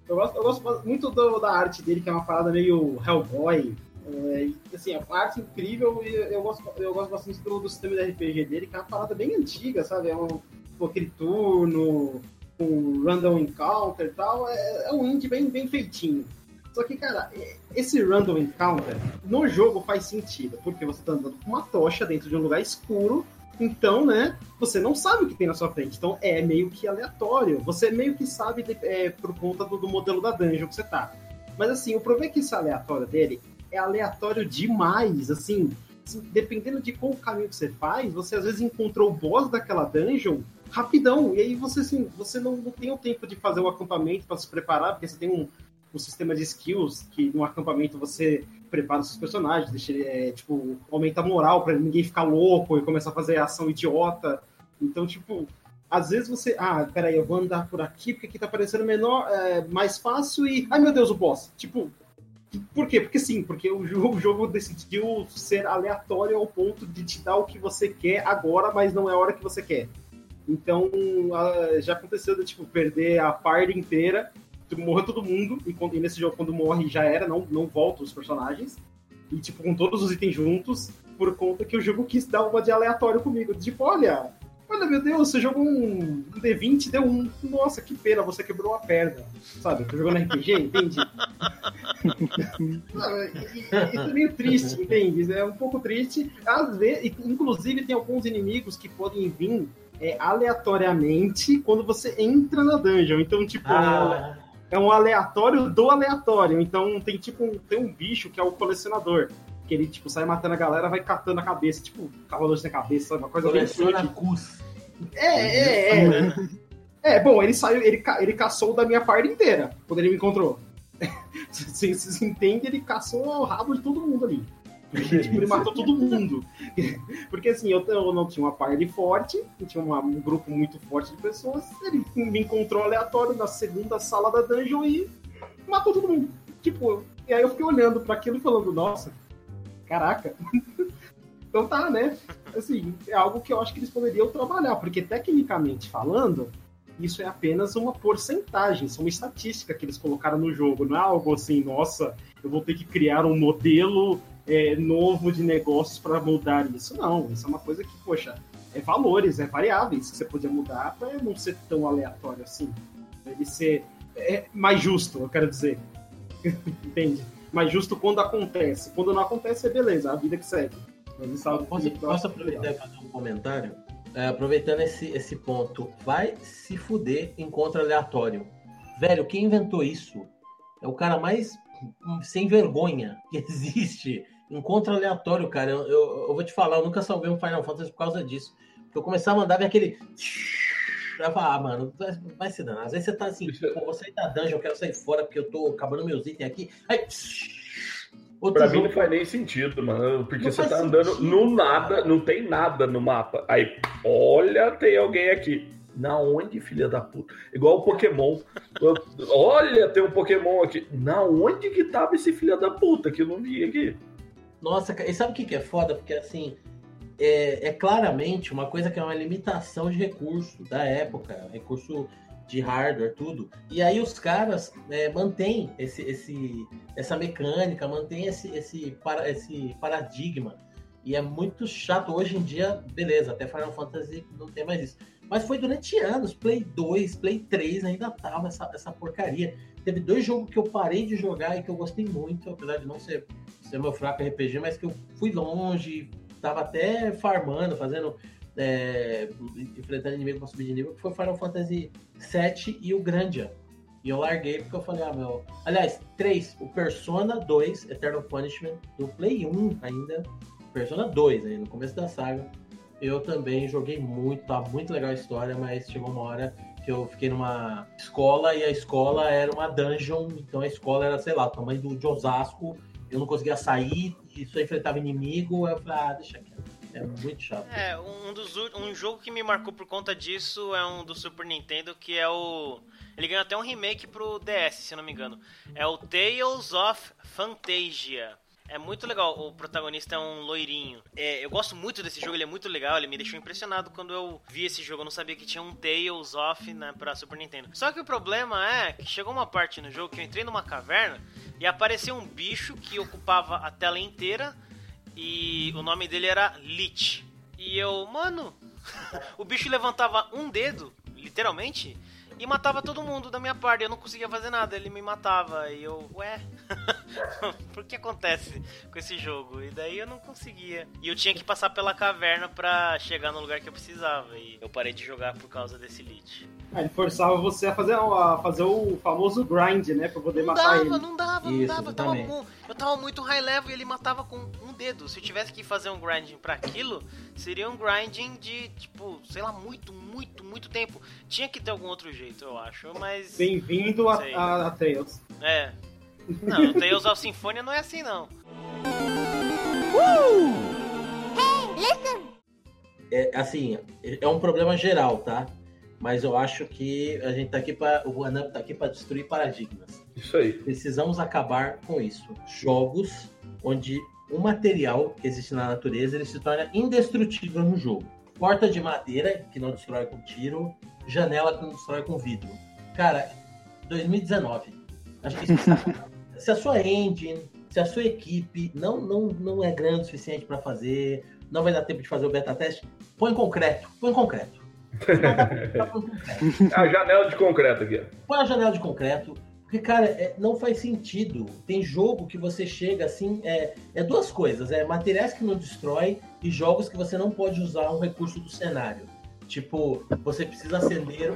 Eu gosto, eu gosto muito do- da arte dele, que é uma parada meio Hellboy. É, assim, a arte incrível e eu gosto, eu gosto bastante do, do sistema de RPG dele, que é uma parada bem antiga, sabe? É um, um aquele turno, com random encounter e tal. É, é um indie bem, bem feitinho. Só que, cara, esse random encounter no jogo faz sentido, porque você tá andando com uma tocha dentro de um lugar escuro, então, né, você não sabe o que tem na sua frente. Então é meio que aleatório. Você meio que sabe é, por conta do, do modelo da dungeon que você tá. Mas assim, o problema é que esse aleatório dele é aleatório demais, assim. assim, Dependendo de qual caminho que você faz, você às vezes encontrou o boss daquela dungeon rapidão. E aí você assim, você não, não tem o tempo de fazer o acampamento para se preparar, porque você tem um, um sistema de skills que no acampamento você prepara os seus personagens, deixa é, tipo, aumenta a moral pra ninguém ficar louco e começar a fazer ação idiota. Então, tipo, às vezes você. Ah, peraí, eu vou andar por aqui porque aqui tá parecendo menor, é, mais fácil e. Ai meu Deus, o boss! Tipo. Por quê? Porque sim, porque o jogo, o jogo decidiu ser aleatório ao ponto de te dar o que você quer agora, mas não é a hora que você quer. Então, já aconteceu de tipo, perder a party inteira, morreu todo mundo, e, e nesse jogo, quando morre, já era, não, não volta os personagens. E, tipo, com todos os itens juntos, por conta que o jogo quis dar uma de aleatório comigo. Tipo, olha, olha, meu Deus, você jogou um, um D20, deu um. Nossa, que pena, você quebrou a perna. Sabe, tô jogando RPG, entende? Isso é meio triste, entende? É um pouco triste. Às vezes, inclusive, tem alguns inimigos que podem vir é, aleatoriamente quando você entra na dungeon. Então, tipo, Ah, é um aleatório do aleatório. Então tem tipo um, tem um bicho que é o colecionador. Que ele, tipo, sai matando a galera, vai catando a cabeça, tipo, cavador sem cabeça, sabe? Uma coisa bem. É, é, é. É, bom, ele saiu, ele, ele caçou da minha parte inteira quando ele me encontrou. Vocês entendem? Ele caçou o rabo de todo mundo ali. Porque tipo, ele matou todo mundo. Porque assim, eu, eu não tinha uma party forte, tinha uma- um grupo muito forte de pessoas, ele me encontrou aleatório na segunda sala da dungeon e matou todo mundo. Tipo, e aí eu fiquei olhando para aquilo e falando, nossa, caraca. então tá, né? Assim, é algo que eu acho que eles poderiam trabalhar, porque tecnicamente falando, isso é apenas uma porcentagem, isso é uma estatística que eles colocaram no jogo, não é algo assim, nossa, eu vou ter que criar um modelo é, novo de negócios para mudar isso. Não, isso é uma coisa que, poxa, é valores, é variáveis que você podia mudar para não ser tão aleatório assim. Ele ser é, mais justo, eu quero dizer. Entende? Mais justo quando acontece. Quando não acontece, é beleza, a vida que segue. É Posso, posso aproveitar e fazer um comentário? É, aproveitando esse, esse ponto, vai se fuder encontro aleatório. Velho, quem inventou isso é o cara mais sem vergonha que existe. Encontro aleatório, cara. Eu, eu- eu vou te falar, eu nunca salvei um Final Fantasy por causa disso. Porque eu começava a mandar aquele. Eu falava, ah, mano, vai, vai se danar. Às vezes você tá assim, pô, vou sair da dungeon, eu quero sair fora porque eu tô acabando meus itens aqui. Aí. Outro Pra mim jogo não faz nem sentido, mano. Porque Não você tá andando sentido, no cara. nada, não tem nada no mapa. Aí, olha, tem alguém aqui. Na onde, filha da puta? Igual o Pokémon. Olha, tem um Pokémon aqui. Na onde que tava esse filho da puta que eu não vi aqui? Nossa, e sabe o que, que é foda? Porque assim, é, é claramente uma coisa que é uma limitação de recurso da época, recurso de hardware, tudo. E aí os caras é, mantêm esse, esse, essa mecânica, mantêm esse, esse, para, esse paradigma. E é muito chato. Hoje em dia, beleza, até Final Fantasy não tem mais isso. Mas foi durante anos, Play 2, Play 3 ainda tava essa, essa porcaria. Teve dois jogos que eu parei de jogar e que eu gostei muito, apesar de não ser ser meu fraco RPG, mas que eu fui longe, tava até farmando, fazendo. é, enfrentando inimigo pra subir de nível, que foi Final Fantasy VII e o Grandia. E eu larguei porque eu falei, ah, meu. Aliás, três, o Persona 2, Eternal Punishment, do Play 1 ainda. Persona 2 aí, no começo da saga. Eu também joguei muito, tá muito legal a história, mas chegou uma hora que eu fiquei numa escola e a escola era uma dungeon, então a escola era, sei lá, o tamanho do, de Osasco, eu não conseguia sair, e só enfrentava inimigo, eu falei, ah, deixa quieto. É muito chato. É, um dos um jogo que me marcou por conta disso é um do Super Nintendo que é o ele ganhou até um remake pro DS, se não me engano. É o Tales of Fantasia. É muito legal, o protagonista é um loirinho. É, eu gosto muito desse jogo, ele é muito legal, ele me deixou impressionado quando eu vi esse jogo. Eu não sabia que tinha um Tales of né, pra Super Nintendo. Só que o problema é que chegou uma parte no jogo que eu entrei numa caverna e apareceu um bicho que ocupava a tela inteira e o nome dele era Lich. E eu, mano, o bicho levantava um dedo, literalmente, e matava todo mundo da minha parte. Eu não conseguia fazer nada, ele me matava. E eu, ué, por que acontece com esse jogo? E daí eu não conseguia. E eu tinha que passar pela caverna pra chegar no lugar que eu precisava. E eu parei de jogar por causa desse Lich. Ah, ele forçava você a fazer, a fazer o famoso grind, né? Pra poder Não matar dava, ele. não dava, não Isso, dava. Eu tava, exatamente. com- eu tava muito high level e ele matava com um dedo. Se eu tivesse que fazer um grinding pra aquilo, seria um grinding de, tipo, sei lá, muito, muito, muito tempo. Tinha que ter algum outro jeito, eu acho, mas... Bem-vindo a, a, a Tails. É. Não, o Tales of Symphonia não é assim, não. É, assim, é um problema geral, tá? Mas eu acho que a gente tá aqui para o One Up tá aqui para destruir paradigmas. Isso aí. Precisamos acabar com isso. Jogos onde o material que existe na natureza ele se torna indestrutível no jogo. Porta de madeira que não destrói com tiro, janela que não destrói com vidro. Cara, 2019. Acho que isso se a sua engine, se a sua equipe não não, não é grande o suficiente para fazer, não vai dar tempo de fazer o beta teste, põe concreto, põe concreto. Não dá pra pôr concreto. A janela de concreto aqui. Põe a janela de concreto. Porque, cara, é- não faz sentido. Tem jogo que você chega assim. É, é duas coisas: é materiais que não destrói e jogos que você não pode usar um recurso do cenário. Tipo, você precisa acender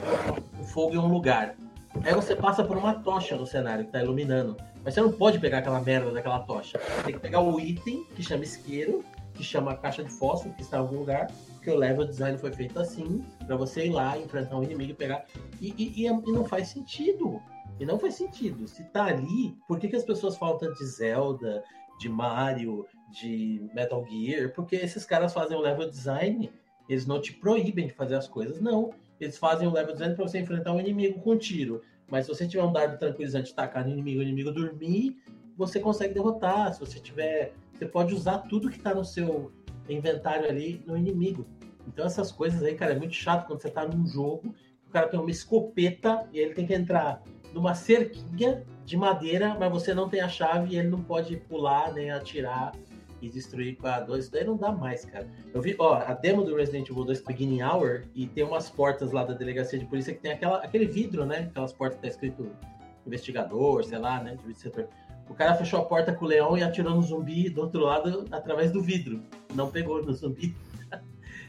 um fogo em um lugar. Aí você passa por uma tocha no cenário que tá iluminando. Mas você não pode pegar aquela merda daquela tocha. Tem que pegar o item que chama isqueiro, que chama caixa de fósforo, que está em algum lugar. Porque o level design foi feito assim, pra você ir lá, enfrentar um inimigo e pegar. E, e- e é- e não faz sentido. E não faz sentido. Se tá ali, por que, que as pessoas falam de Zelda, de Mario, de Metal Gear, porque esses caras fazem o level design, eles não te proíbem de fazer as coisas, não. Eles fazem o level design para você enfrentar um inimigo com tiro. Mas se você tiver um dardo tranquilizante tacar no inimigo, o inimigo dormir, você consegue derrotar. Se você tiver. Você pode usar tudo que tá no seu inventário ali no inimigo. Então essas coisas aí, cara, é muito chato quando você tá num jogo, o cara tem uma escopeta e ele tem que entrar numa cerquinha de madeira, mas você não tem a chave e ele não pode pular nem atirar e destruir com a 2. Isso daí não dá mais, cara. Eu vi, ó, a demo do Resident Evil 2 Beginning Hour e tem umas portas lá da delegacia de polícia que tem aquela, aquele vidro, né? Aquelas portas que tá escrito investigador, sei lá, né? De setor. O cara fechou a porta com o leão e atirou no zumbi do outro lado através do vidro. Não pegou no zumbi.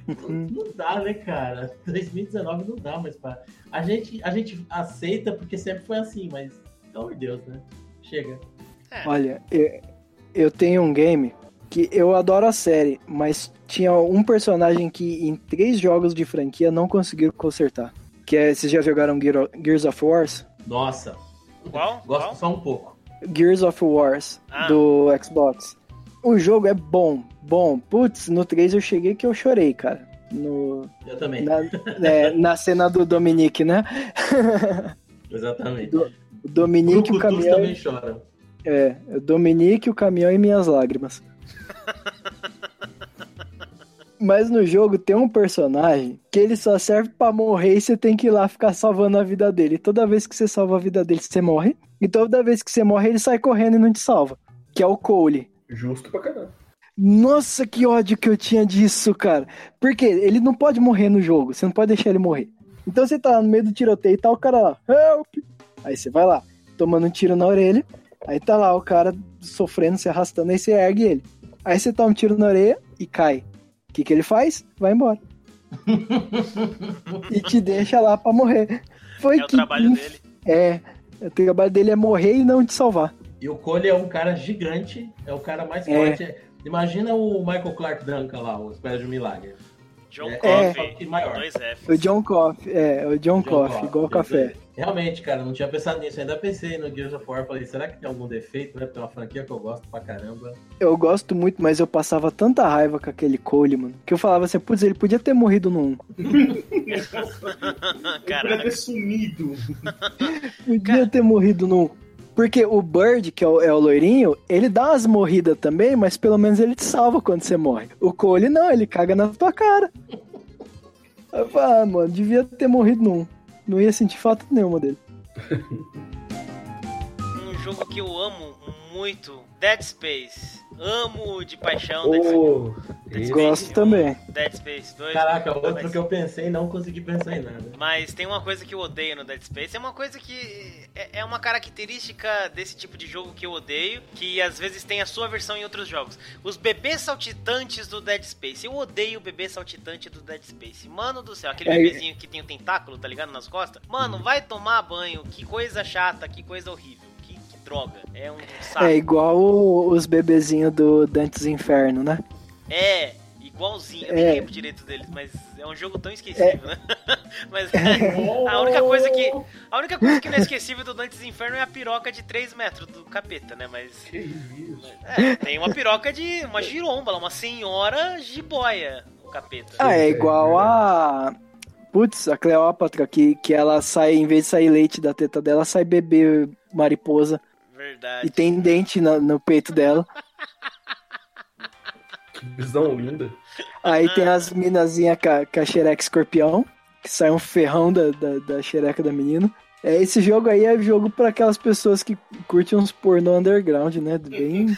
Não, dá, né, cara? 2019 não dá mais para. A gente, a gente aceita porque sempre foi assim, mas pelo amor de Deus, né? Chega. É. Olha, eu, eu tenho um game que eu adoro a série, mas tinha um personagem que em três jogos de franquia não conseguiu consertar. Que é, vocês já jogaram Gear- Gears of Wars? Nossa, Qual? gosto Qual? só um pouco. Gears of Wars Ah. do Xbox. O jogo é bom, bom. Putz, no 3 eu cheguei que eu chorei, cara. No, Eu também. na, é, na cena do Dominique, né? Exatamente. Do- O Dominique, o Brucutus caminhão. também chora. É, o Dominique, o caminhão e minhas lágrimas. Mas no jogo tem um personagem que ele só serve pra morrer e você tem que ir lá ficar salvando a vida dele. E toda vez que você salva a vida dele, você morre. E toda vez que você morre, ele sai correndo e não te salva. Que é o Cole. Justo pra caramba. Nossa, que ódio que eu tinha disso, cara. Porque ele não pode morrer no jogo, você não pode deixar ele morrer. Então você tá no meio do tiroteio e tá o cara lá, help! Aí você vai lá, tomando um tiro na orelha, aí tá lá o cara sofrendo, se arrastando, aí você ergue ele. Aí você toma um tiro na orelha e cai. O que, que ele faz? Vai embora. e te deixa lá pra morrer. Foi É o que trabalho inf- dele. É, o trabalho dele é morrer e não te salvar. E o Cole é um cara gigante, é o cara mais É. forte. Imagina o Michael Clark Duncan lá, o Espera de um Milagre. John É, Coffey, é, maior. dois. O John Coffey, é, o John, Coffey, Coffey, igual café. Realmente, cara, não tinha pensado nisso. Ainda pensei no Gears of War. Falei, será que tem algum defeito, né? Porque é uma franquia que eu gosto pra caramba. Eu gosto muito, mas eu passava tanta raiva com aquele Cole, mano, que eu falava assim, putz, ele podia ter morrido no 1. Ele podia ter sumido. Podia ter morrido no 1. Porque o Bird, que é o, é o loirinho, ele dá umas morridas também, mas pelo menos ele te salva quando você morre. O Cole não, ele caga na tua cara. Eu falo, ah, mano, devia ter morrido 1. Não ia sentir falta nenhuma dele. Um jogo que eu amo muito, Dead Space. Amo de paixão Dead Space. Dead esse- Gosto Space também. 1, Dead Space 2. Caraca, outro mas, que eu pensei e não consegui pensar em nada. mas tem uma coisa que eu odeio no Dead Space. É uma coisa que é, é uma característica desse tipo de jogo que eu odeio, que às vezes tem a sua versão em outros jogos. Os bebês saltitantes do Dead Space. Eu odeio o bebê saltitante do Dead Space. Mano do céu, aquele É, bebezinho que tem o tentáculo, tá ligado? Nas costas. Mano, vai tomar banho. Que coisa chata, que coisa horrível. Droga. É um saco. É igual os bebezinhos do Dantes Inferno, né? É, igualzinho. Eu É. nem lembro direito deles, mas é um jogo tão esquecível, né? mas a única coisa que. A única coisa que não é esquecível do Dantes Inferno é a piroca de 3 metros do capeta, né? Mas. Que isso? É, tem uma piroca de. uma giromba, uma senhora jiboia, o capeta. Ah, é é igual a. Putz, a Cleópatra, que, que ela sai, em vez de sair leite da teta dela, sai bebê mariposa. Verdade. E tem dente na- no peito dela. Que visão linda. Aí tem as minazinhas com, a- com a xereca escorpião, que sai um ferrão da, da, da xereca da menina. É, esse jogo aí é jogo pra aquelas pessoas que curtem uns pornô underground, né? Bem.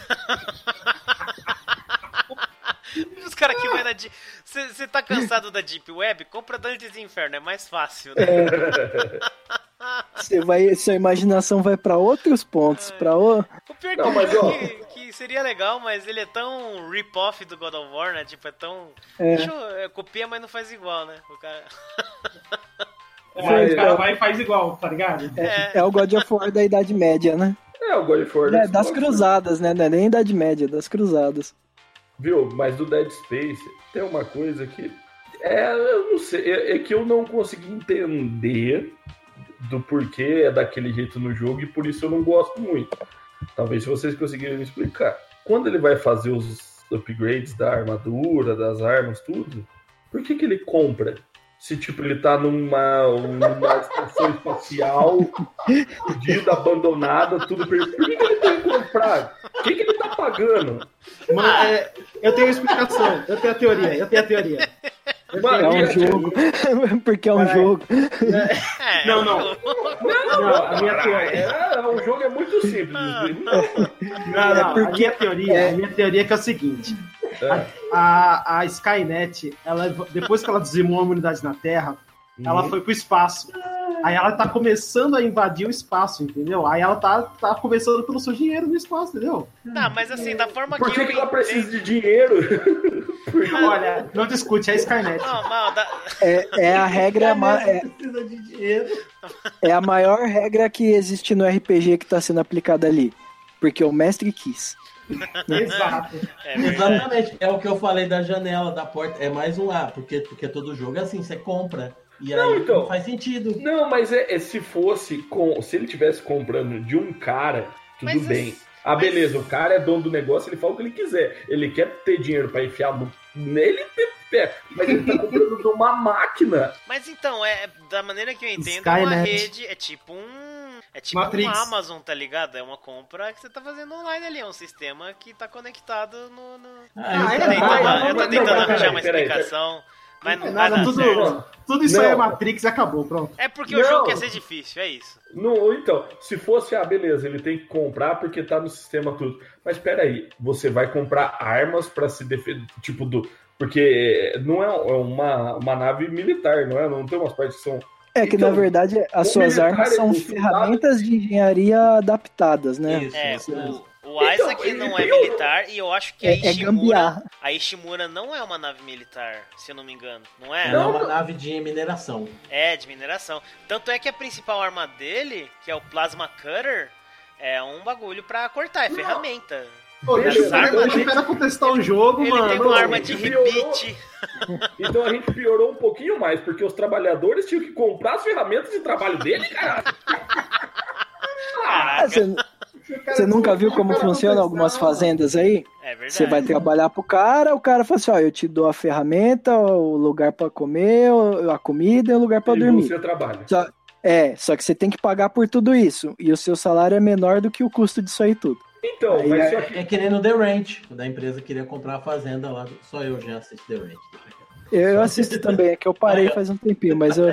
Os caras que vai na Deep. Você tá cansado da Deep Web? Compra Dantes Inferno, é mais fácil, né? Você vai, sua imaginação vai pra outros pontos, para o... O pior Não, que, mas, ó. que, que seria legal, mas ele é tão rip-off do God of War, né? Tipo, é tão. É. Deixa eu, é, copia, mas não faz igual, né? O cara. É, o cara é. vai e faz igual, tá ligado? É, é o God of War da Idade Média, né? É, o God of War É, das Xbox, cruzadas, né? Não é nem Idade Média, das cruzadas. Viu? Mas do Dead Space tem uma coisa que. É, eu não sei. É, é que eu não consegui entender do porquê é daquele jeito no jogo e por isso eu não gosto muito. Talvez vocês conseguirem me explicar. quando ele vai fazer os upgrades da armadura, das armas, tudo, por que, que ele compra? Se tipo, ele tá numa, numa estação espacial, fodida, abandonada, tudo perdido. Por que, que ele tem que comprar? O que, que ele tá pagando? Mas, é, eu tenho explicação, eu tenho a teoria, eu tenho a teoria. Mano, É um jogo. Porque é um Caralho. jogo. É, Não, é um não. jogo. Não, a minha teoria. É, o jogo é muito simples. Ah. Não, não, porque- a minha teoria, é- a minha teoria é que é o seguinte. É. A, a Skynet, ela, depois que ela dizimou a humanidade na Terra, ela foi pro espaço. Aí ela tá começando a invadir o espaço, entendeu? Aí ela tá, tá começando pelo seu dinheiro no espaço, entendeu? Tá, mas assim, da forma Por que, que ela precisa de dinheiro? Olha, não discute, é a Skynet. Não, mal, da- É, é a regra. ma- É, Precisa de dinheiro. é a maior regra que existe no RPG que tá sendo aplicada ali. Porque o mestre quis. Exato. é. Exatamente. É o que eu falei da janela, da porta. É mais um A, porque, porque todo jogo é assim, você compra. E Não, aí então. não faz sentido. Não, mas é, é se fosse com. Se ele tivesse comprando de um cara, tudo Mas bem. isso- Ah, mas- beleza, o cara é dono do negócio, ele fala o que ele quiser. Ele quer ter dinheiro pra enfiar no- nele, ele pega. Mas ele tá comprando de uma máquina. Mas então, é da maneira que eu entendo, Skynet. uma rede é tipo um. É tipo Matrix. uma Amazon, tá ligado? É uma compra que você tá fazendo online ali, é um sistema que tá conectado no. no... Ah, Eu é, tô tentando, vai, eu tô vai, tentando arranjar peraí, uma peraí, explicação, mas não vai Nada, tudo, certo. tudo isso Não. aí é Matrix e acabou, pronto. É porque o Não. jogo quer ser difícil, é isso. No, então, se fosse, ah, beleza, ele tem que comprar porque tá no sistema tudo. Mas peraí, você vai comprar armas pra se defender, tipo do. Porque não é é uma, uma nave militar, não é? Não tem umas partes que são. É que, Então, na verdade, as o suas armas são ele- ferramentas de engenharia adaptadas, né? Isso, É, o, o Isaac ele não é militar e eu acho que a É, é Ishimura. gambiarra. a Ishimura não é uma nave militar, se eu não me engano. Não é? Ela é uma nave de mineração. É, de mineração. Tanto é que a principal arma dele, que é o Plasma Cutter, é um bagulho pra cortar, é ferramenta. Pô, deixa, então deixa o gente- cara contestar o jogo, Ele mano. tem uma arma de repeat. Então a gente piorou um pouquinho mais, porque os trabalhadores tinham que comprar as ferramentas de trabalho dele, cara. Ah, Caraca, Você, nunca viu como funciona algumas fazendas aí? é verdade. Você vai trabalhar pro cara, o cara fala assim, ó, eu te dou a ferramenta, o lugar pra comer, a comida e o lugar pra e dormir. você trabalha. Só- é, só que você tem que pagar por tudo isso. E o seu salário é menor do que o custo disso aí tudo. Então, Aí mas é- só que. É que nem no The Ranch, da empresa queria comprar a fazenda lá. Só eu já assisto The Ranch. Eu, eu assisto também, é que eu parei faz um tempinho, mas eu-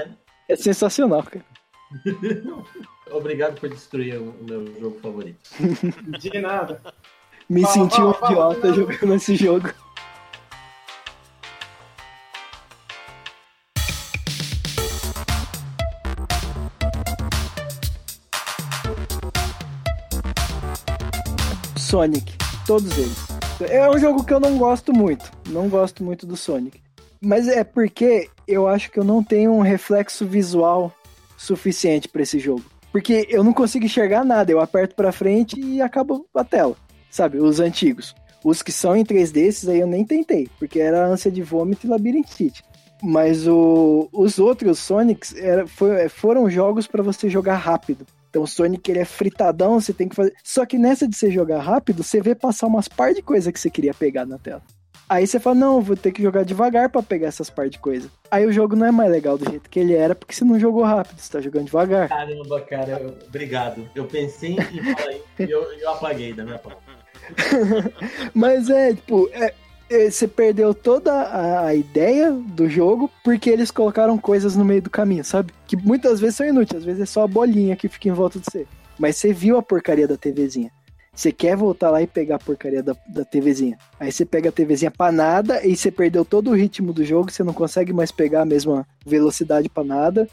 é sensacional, cara. Obrigado por destruir o meu jogo favorito. De nada. Me Fala, senti um fala, fala, idiota fala. jogando esse jogo. Sonic, todos eles. É um jogo que eu não gosto muito, não gosto muito do Sonic. Mas é porque eu acho que eu não tenho um reflexo visual suficiente pra esse jogo. Porque eu não consigo enxergar nada, eu aperto pra frente e acaba a tela. Sabe, os antigos. Os que são em 3D, esses aí eu nem tentei, porque era ânsia de vômito e labirintite. Mas o, os outros Sonics era, foi- foram jogos pra você jogar rápido. Então o Sonic ele é fritadão, você tem que fazer. Só que nessa de você jogar rápido, você vê passar umas par de coisa que você queria pegar na tela. Aí você fala, não, vou ter que jogar devagar pra pegar essas par de coisa. Aí o jogo não é mais legal do jeito que ele era, porque você não jogou rápido, você tá jogando devagar. Caramba, cara, eu- obrigado. Eu pensei em falar isso e eu, eu apaguei da minha parte. Mas é, tipo, é- é, você perdeu toda a, a ideia do jogo porque eles colocaram coisas no meio do caminho, sabe? Que muitas vezes são inúteis, às vezes é só a bolinha que fica em volta de você. Mas você viu a porcaria da TVzinha. Você quer voltar lá e pegar a porcaria da, da TVzinha. Aí você pega a TVzinha pra nada e você perdeu todo o ritmo do jogo, você não consegue mais pegar a mesma velocidade pra nada.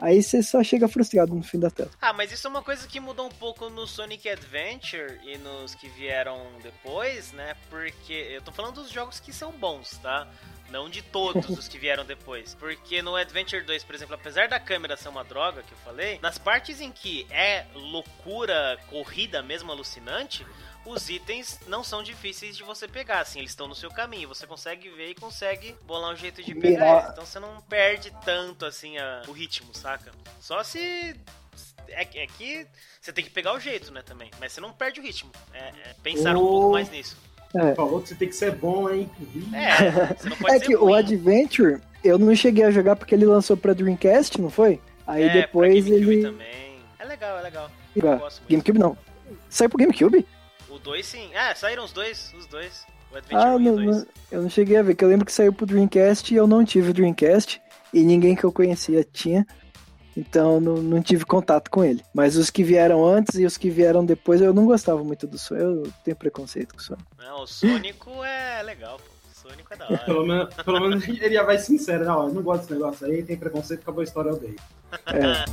Aí você só chega frustrado no fim da tela. Ah, mas isso é uma coisa que mudou um pouco no Sonic Adventure e nos que vieram depois, né? Porque eu tô falando dos jogos que são bons, tá? Não de todos os que vieram depois. Porque no Adventure 2, por exemplo, apesar da câmera ser uma droga, que eu falei, nas partes em que é loucura, corrida mesmo alucinante, os itens não são difíceis de você pegar, assim, eles estão no seu caminho, você consegue ver e consegue bolar um jeito de pegar eles. Então você não perde tanto, assim, a- o ritmo, saca? Só se é, que- é que você tem que pegar o jeito, né, também. Mas você não perde o ritmo. É, é pensar um Oh. pouco mais nisso. Falou que você tem que ser bom, hein? É, você não pode É que o ruim. Adventure, eu não cheguei a jogar porque ele lançou pra Dreamcast, não foi? Aí é, pra depois ele. também. É legal, é legal. Eu gosto muito. GameCube não. Saiu pro GameCube? O 2 sim. Ah, saíram os dois, os dois. O Adventure Ah, 1 não, o 2. não- eu não cheguei a ver, que eu lembro que saiu pro Dreamcast e eu não tive o Dreamcast. E ninguém que eu conhecia tinha. Então não, não tive contato com ele. Mas os que vieram antes e os que vieram depois eu não gostava muito do Sonic. Eu tenho preconceito com o Sonic. Não, o Sônico é legal, pô. O Sônico é da hora. Pelo menos, pelo menos ele já vai sincero, não, eu não gosto desse negócio aí, tem preconceito, acabou a história, eu odeio. É.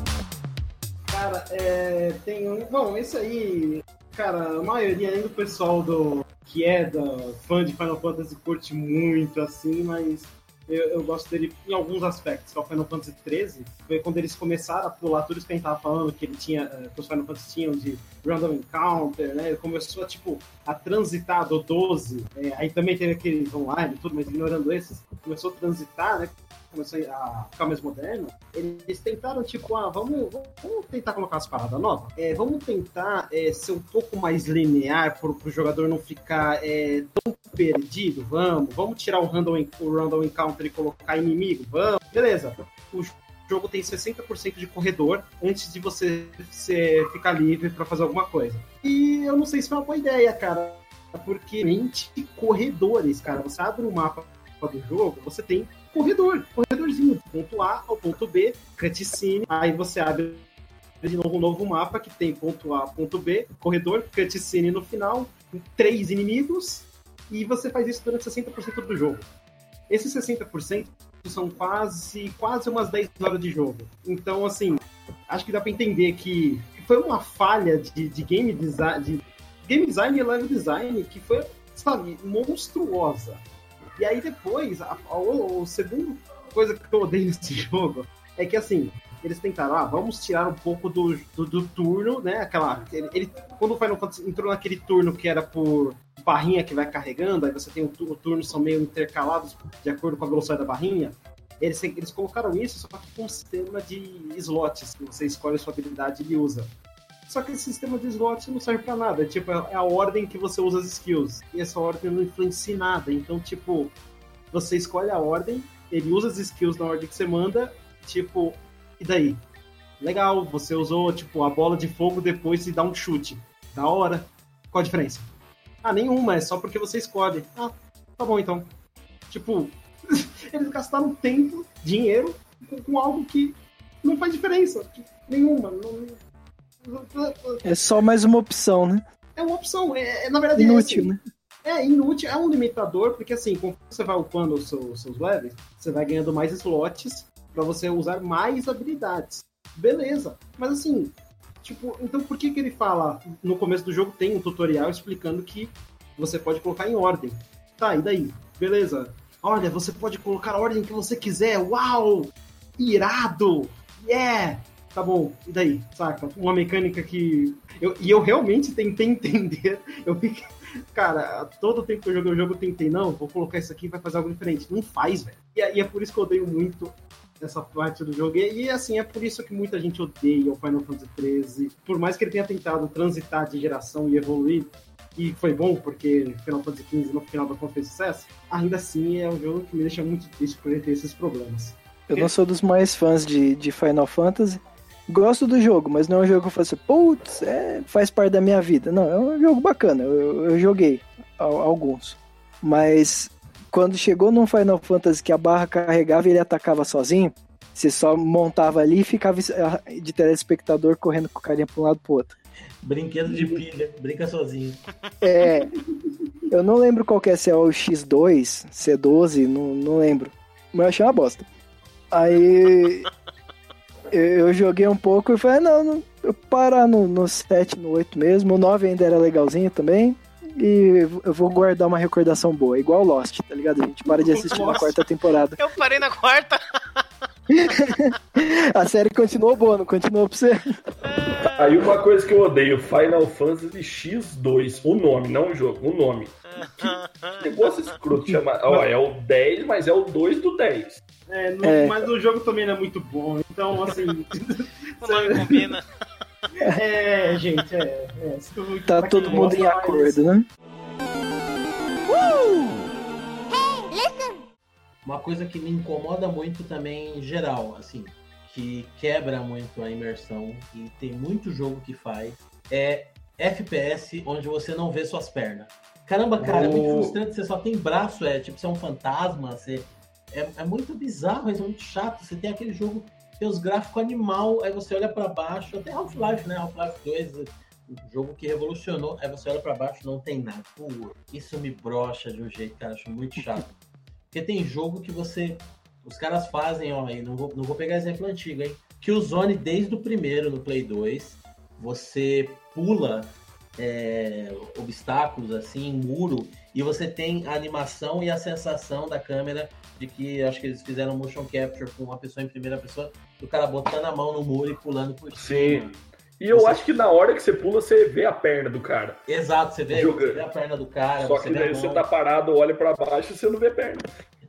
Cara, é, tem um. Bom, esse aí, cara, a maioria ainda do pessoal do que é da fã de Final Fantasy curte muito assim, mas eu, eu gosto dele em alguns aspectos, que é o Final Fantasy XIII. Foi quando eles começaram a pular tudo isso que a gente tava falando, que ele tinha, eh, que os Final Fantasy tinham de Random Encounter, né? Ele começou a, tipo, a transitar do 12. eh, aí também teve aqueles online e tudo, mas ignorando esses, começou a transitar, né? Começou a ficar mais moderno. Eles tentaram, tipo, ah, vamos, vamos tentar colocar as paradas novas. É, vamos tentar é, ser um pouco mais linear para o jogador não ficar é, tão perdido. Vamos, vamos tirar o random, o random encounter e colocar inimigo. Vamos, beleza. O jogo tem 60% de corredor antes de você ser, ficar livre para fazer alguma coisa. E eu não sei se foi uma boa ideia, cara. Porque 20 corredores, cara. Você abre o mapa do jogo, você tem corredor, corredorzinho, do ponto A ao ponto B, cutscene, aí você abre de novo um novo mapa que tem ponto A, ponto B, corredor, cutscene no final, três inimigos, e você faz isso durante 60% do jogo. Esses 60% são quase, quase umas 10 horas de jogo. Então, assim, acho que dá pra entender que foi uma falha de, de game design, de game design e level design que foi, sabe, monstruosa. E aí depois, a, a, o, segundo coisa que eu odeio nesse jogo é que assim, eles tentaram, ah, vamos tirar um pouco do, do, do turno, né? Aquela. Ele, ele- quando o Final Fantasy entrou naquele turno que era por barrinha que vai carregando, aí você tem o, o turno são meio intercalados de acordo com a velocidade da barrinha. Eles, eles colocaram isso só que com um sistema de slots, que você escolhe a sua habilidade e usa. Só que esse sistema de slots não serve pra nada. Tipo, é a ordem que você usa as skills. E essa ordem não influencia em nada. Então, tipo, você escolhe a ordem, ele usa as skills na ordem que você manda, tipo, e daí? Legal, você usou, tipo, a bola de fogo depois e dá um chute. Da hora. Qual a diferença? Ah, nenhuma, é só porque você escolhe. Ah, tá bom então. Tipo, eles gastaram tempo, dinheiro, com, com algo que não faz diferença. Nenhuma. Não, É só mais uma opção, né? é uma opção. É, é, na verdade, é Inútil, assim, né? É inútil, é um limitador, porque assim, conforme você vai upando os seus, seus levels, você vai ganhando mais slots pra você usar mais habilidades. Beleza. Mas assim, tipo, então por que que ele fala, no começo do jogo tem um tutorial explicando que você pode colocar em ordem. Tá, e daí? Beleza. Olha, você pode colocar a ordem que você quiser. Uau! Irado! Yeah! Tá bom, e daí? Saca? Uma mecânica que. Eu, e eu realmente tentei entender. Eu fiquei. Cara, todo tempo que eu joguei o jogo eu tentei, não, vou colocar isso aqui vai fazer algo diferente. Não faz, velho. E, é- e é por isso que eu odeio muito essa parte do jogo. E, e, assim, é por isso que muita gente odeia o Final Fantasy XIII. Por mais que ele tenha tentado transitar de geração e evoluir, e foi bom, porque Final Fantasy XV no final da conta fez sucesso, ainda assim é um jogo que me deixa muito triste por ele ter esses problemas. Eu não sou dos mais fãs de, de Final Fantasy. Gosto do jogo, mas não é um jogo que eu falo assim, putz, é, faz parte da minha vida. Não, é um jogo bacana. Eu, eu joguei al- alguns. Mas quando chegou num Final Fantasy que a barra carregava e ele atacava sozinho, você só montava ali e ficava ah, de telespectador correndo com o carinha pra um lado pro outro. Brinquedo de pilha, brinca sozinho. É. Eu não lembro qual que é, se é o X2, C12, não, não lembro. Mas eu achei uma bosta. Aí eu, eu joguei um pouco e falei, "Ah, não, não eu parar no, no 7, no 8 mesmo. O 9 ainda era legalzinho também. E eu vou guardar uma recordação boa, igual Lost, tá ligado? A gente para de assistir na Nossa. quarta temporada. Eu parei na quarta. A série continuou boa, não continuou pra você? Aí uma coisa que eu odeio, Final Fantasy X2, o nome, não o jogo, o nome. Que negócio escroto chama. Ó, é o 10, mas é o 2 do 10. É, no- É. mas o jogo também não é muito bom. Então, assim. O nome combina. É, gente, é. é. Tá todo mundo em acordo, né? Uma coisa que me incomoda muito também em geral, assim, que quebra muito a imersão e tem muito jogo que faz, é FPS onde você não vê suas pernas. Caramba, cara, é muito Oh. frustrante, você só tem braço, é tipo, você é um fantasma, você. É, é muito bizarro, é muito chato. Você tem aquele jogo, tem os gráficos animal, aí você olha pra baixo, até Half-Life, né? Half-Life 2, um jogo que revolucionou, aí você olha pra baixo não tem nada. Pô, isso me brocha de um jeito, cara, acho muito chato. Porque tem jogo que você. Os caras fazem, ó, aí não vou, não vou pegar exemplo antigo, hein? Que o Zone, desde o primeiro no Play 2, você pula é, obstáculos, assim, muro, e você tem a animação e a sensação da câmera de que acho que eles fizeram motion capture com uma pessoa em primeira pessoa, do cara botando a mão no muro e pulando por Sim. cima. E eu Você- acho que na hora que você pula, você vê a perna do cara. Exato, você vê, você vê a perna do cara, Só que a daí você tá parado, olha pra baixo e você não vê perna.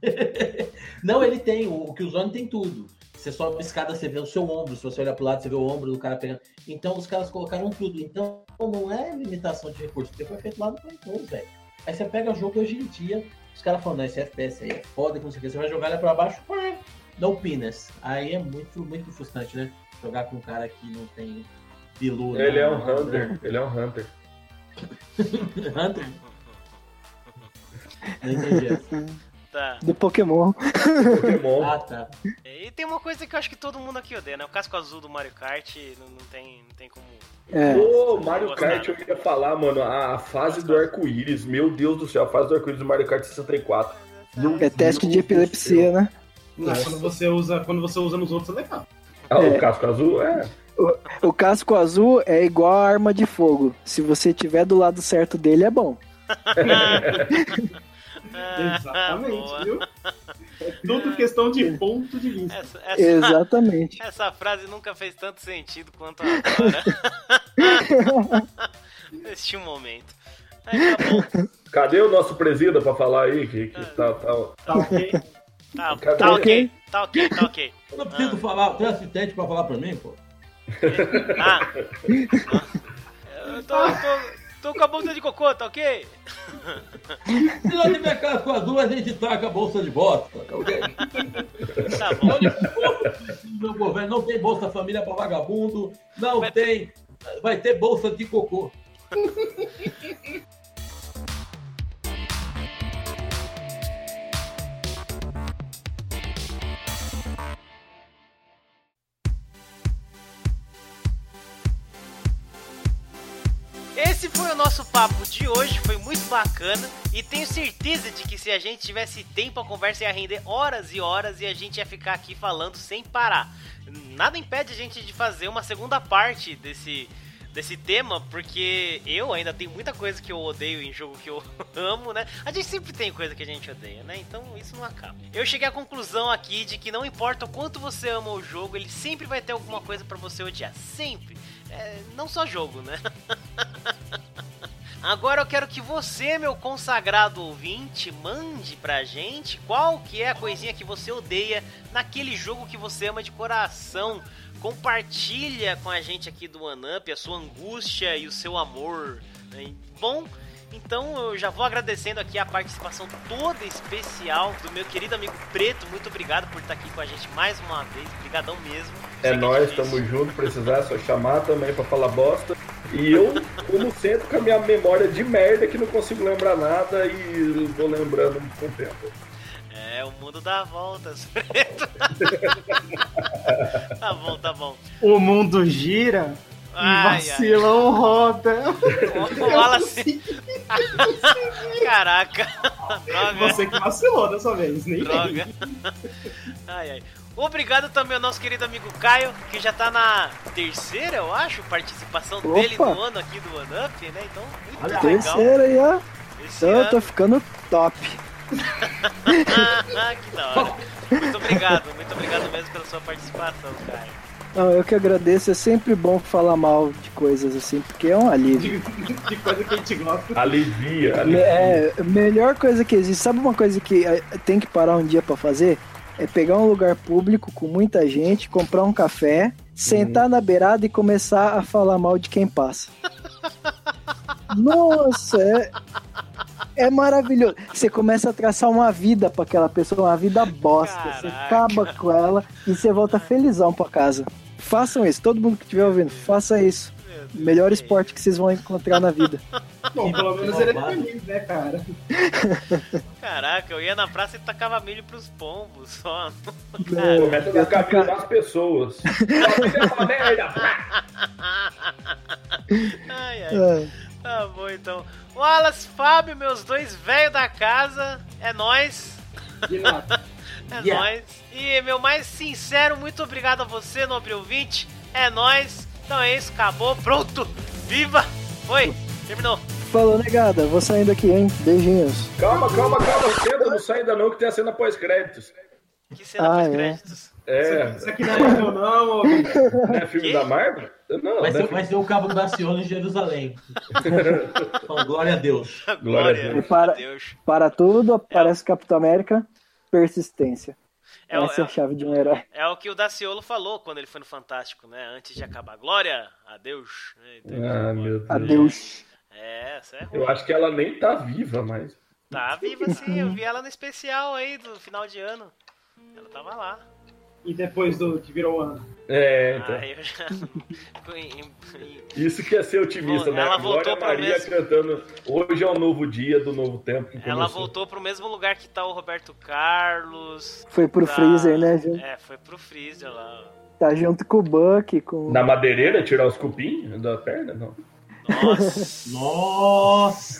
Não, ele tem, o, o Killzone tem tudo. Você sobe a escada, você vê o seu ombro, se você olhar pro lado, você vê o ombro do cara pegando. Então os caras colocaram tudo. Então não é limitação de recurso, porque foi feito lá no Play 2, velho. Aí você pega o jogo hoje em dia, os caras falam, não, esse FPS aí é foda, com certeza. Você vai jogar ele pra baixo, pá, no penis. Aí é muito, muito frustrante, né? Jogar com um cara que não tem pilu. Ele é não, um Hunter. Ele é um Hunter. Hunter? Não entendi essa. Tá. Do Pokémon. Pokémon. Ah, tá. E tem uma coisa que eu acho que todo mundo aqui odeia, né? O casco azul do Mario Kart não, não tem, não tem como. É. Ô, Mario. Kart, eu ia falar, mano, a fase do arco-íris, meu Deus do céu, a fase do arco-íris do Mario Kart 64. Meu É teste de do epilepsia, né? Não, quando você usa, quando você usa nos outros é legal. Ah, É. o casco azul? É. O casco azul é igual a arma de fogo. Se você tiver do lado certo dele, é bom. Exatamente, Boa. viu? É tudo questão de ponto de vista. Essa, essa, Exatamente. essa frase nunca fez tanto sentido quanto agora. Neste momento. Aí tá. Cadê o nosso presida pra falar aí? Que, que tá, tá... Tá ok? Tá, tá ok. Tá ok, tá ok. Eu não preciso falar, tem assistente pra falar pra mim, pô. Ah. Eu tô, tô, tô com a bunda de cocô, tá ok? Se não tiver casco azul, a gente taca a bolsa de bosta, tá ok? Tá bom. Meu governo não tem Bolsa Família pra vagabundo, não Vai tem. Vai ter bolsa de cocô. O nosso papo de hoje, foi muito bacana e tenho certeza de que se a gente tivesse tempo a conversa ia render horas e horas e a gente ia ficar aqui falando sem parar. Nada impede a gente de fazer uma segunda parte desse desse tema, porque eu ainda tenho muita coisa que eu odeio em jogo que eu amo, né? A gente sempre tem coisa que a gente odeia, né? Então isso não acaba. Eu cheguei à conclusão aqui de que não importa o quanto você ama o jogo, ele sempre vai ter alguma coisa pra você odiar. Sempre. É, não só jogo, né? Agora eu quero que você, meu consagrado ouvinte, mande pra gente qual que é a coisinha que você odeia naquele jogo que você ama de coração. Compartilha com a gente aqui do OneUp a sua angústia e o seu amor. né? Bom, então eu já vou agradecendo aqui a participação toda especial do meu querido amigo Preto. Muito obrigado por estar aqui com a gente mais uma vez. Obrigadão mesmo. É Sei nós, difícil. tamo junto, precisar é só chamar também pra falar bosta. E eu, como sempre, com a minha memória de merda que não consigo lembrar nada e vou lembrando com o tempo. É, o mundo dá voltas, Preto. tá bom, tá bom. O mundo gira Ai, ai. vacilão roda. O Wallace. Caraca. Droga. Você que vacilou dessa vez, nem Droga. Ai, ai. Obrigado também ao nosso querido amigo Caio, que já tá na terceira, eu acho, participação Opa. dele no ano aqui do One Up, né? Então, muito Olha, legal. Terceira aí, ó. Esse Eu ano. tô ficando top. que da hora. Muito obrigado, muito obrigado mesmo pela sua participação, Caio. Não, eu que agradeço. É sempre bom falar mal de coisas assim, porque é um alívio. De, de coisa que a gente gosta. Alivia, Me- alivia. É, melhor coisa que existe. Sabe uma coisa que eh, tem que parar um dia pra fazer? É pegar um lugar público com muita gente, comprar um café sentar na beirada e começar a falar mal de quem passa. Nossa, é, é maravilhoso. Você começa a traçar uma vida pra aquela pessoa, uma vida bosta. Você Caraca. acaba com ela e você volta felizão pra casa. Façam isso, todo mundo que estiver ouvindo, faça isso. Melhor esporte que vocês vão encontrar na vida. Bom, pelo menos ele é feliz, né, cara? Caraca, eu ia na praça e tacava milho pros pombos só. Começa a tacar milho nas pessoas. Ai, ai. É. Tá bom então. Wallace, Fábio, meus dois velhos da casa, é nóis. De nada. É Yeah. nóis. E meu mais sincero, muito obrigado a você, nobre ouvinte. É nóis. Então é isso, acabou, pronto. Viva! Foi, terminou. Falou, negada, vou saindo aqui, hein? Beijinhos. Calma, calma, calma. Senta, não sai ainda não, que tem a cena pós-créditos. Que cena Ah, é. créditos. É, Isso aqui não é meu, não, não é filme Que? da Marvel? Não, Vai não é ser, vai ser o cabo Daciolo em Jerusalém. Então, glória a Deus. Glória a E Deus. para, Deus. para tudo, aparece Capitão América, persistência. É o, Essa é a é, chave de um herói. é o que o Daciolo falou quando ele foi no Fantástico, né? Antes de acabar. Glória a Deus. né? Então, Ah, meu Deus. Adeus. É, essa é ruim. Eu acho que ela nem tá viva mais. Tá viva sim, eu vi ela no especial aí do final de ano. Ela tava lá. E depois do que virou ano. É, então. Aí eu já. Isso que é ser otimista, né? Ela voltou Glória Maria mesmo- cantando Hoje é um novo dia do novo tempo. Ela começou. voltou pro mesmo lugar que tá o Roberto Carlos. Foi pro tá- Freezer, né, gente? É, foi pro Freezer lá. Tá junto com o Buck, com. Na madeireira, tirar os cupim da perna? Não. Nossa,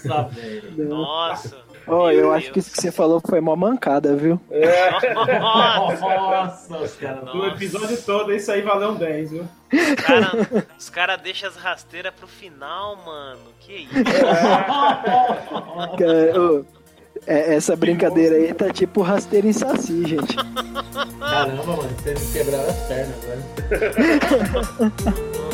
Nossa, velho. nossa. Ó, Meu eu acho que isso que você falou foi uma mancada, viu? Nossa, Nossa, os caras. No Nossa. episódio todo, isso aí valeu um 10, viu? os caras cara deixam as rasteiras pro final, mano. Que isso? Cara, ô, é, essa brincadeira aí tá tipo rasteiro em saci, gente. Caramba, mano, vocês me quebraram as pernas agora.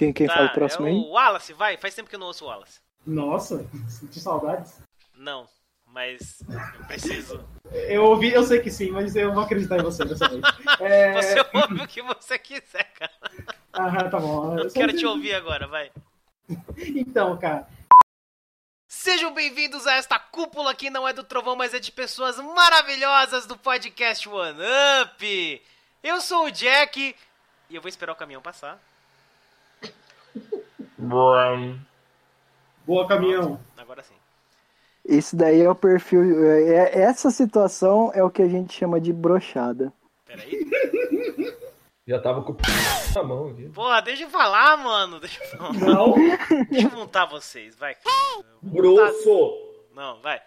Quem, quem Tá, fala o próximo é aí? o Wallace, vai. Faz tempo que eu não ouço o Wallace. Nossa, senti saudades. Não. mas eu preciso. Eu ouvi, eu sei que sim, mas eu vou acreditar em você dessa vez. É... Você ouve o que você quiser, cara. Ah, tá bom. Eu quero te ouvir agora, vai. Então, cara. Sejam bem-vindos a esta cúpula que não é do trovão, mas é de pessoas maravilhosas do podcast One Up. Eu sou o Jack e eu vou esperar o caminhão passar. Boa, caminhão. Agora sim. Isso daí é o perfil. É, essa situação é o que a gente chama de brochada. Peraí. Já tava com o na mão aqui. Porra, deixa eu falar, mano. Deixa eu falar. Não. Deixa eu montar vocês, vai. Grosso! Não, vai.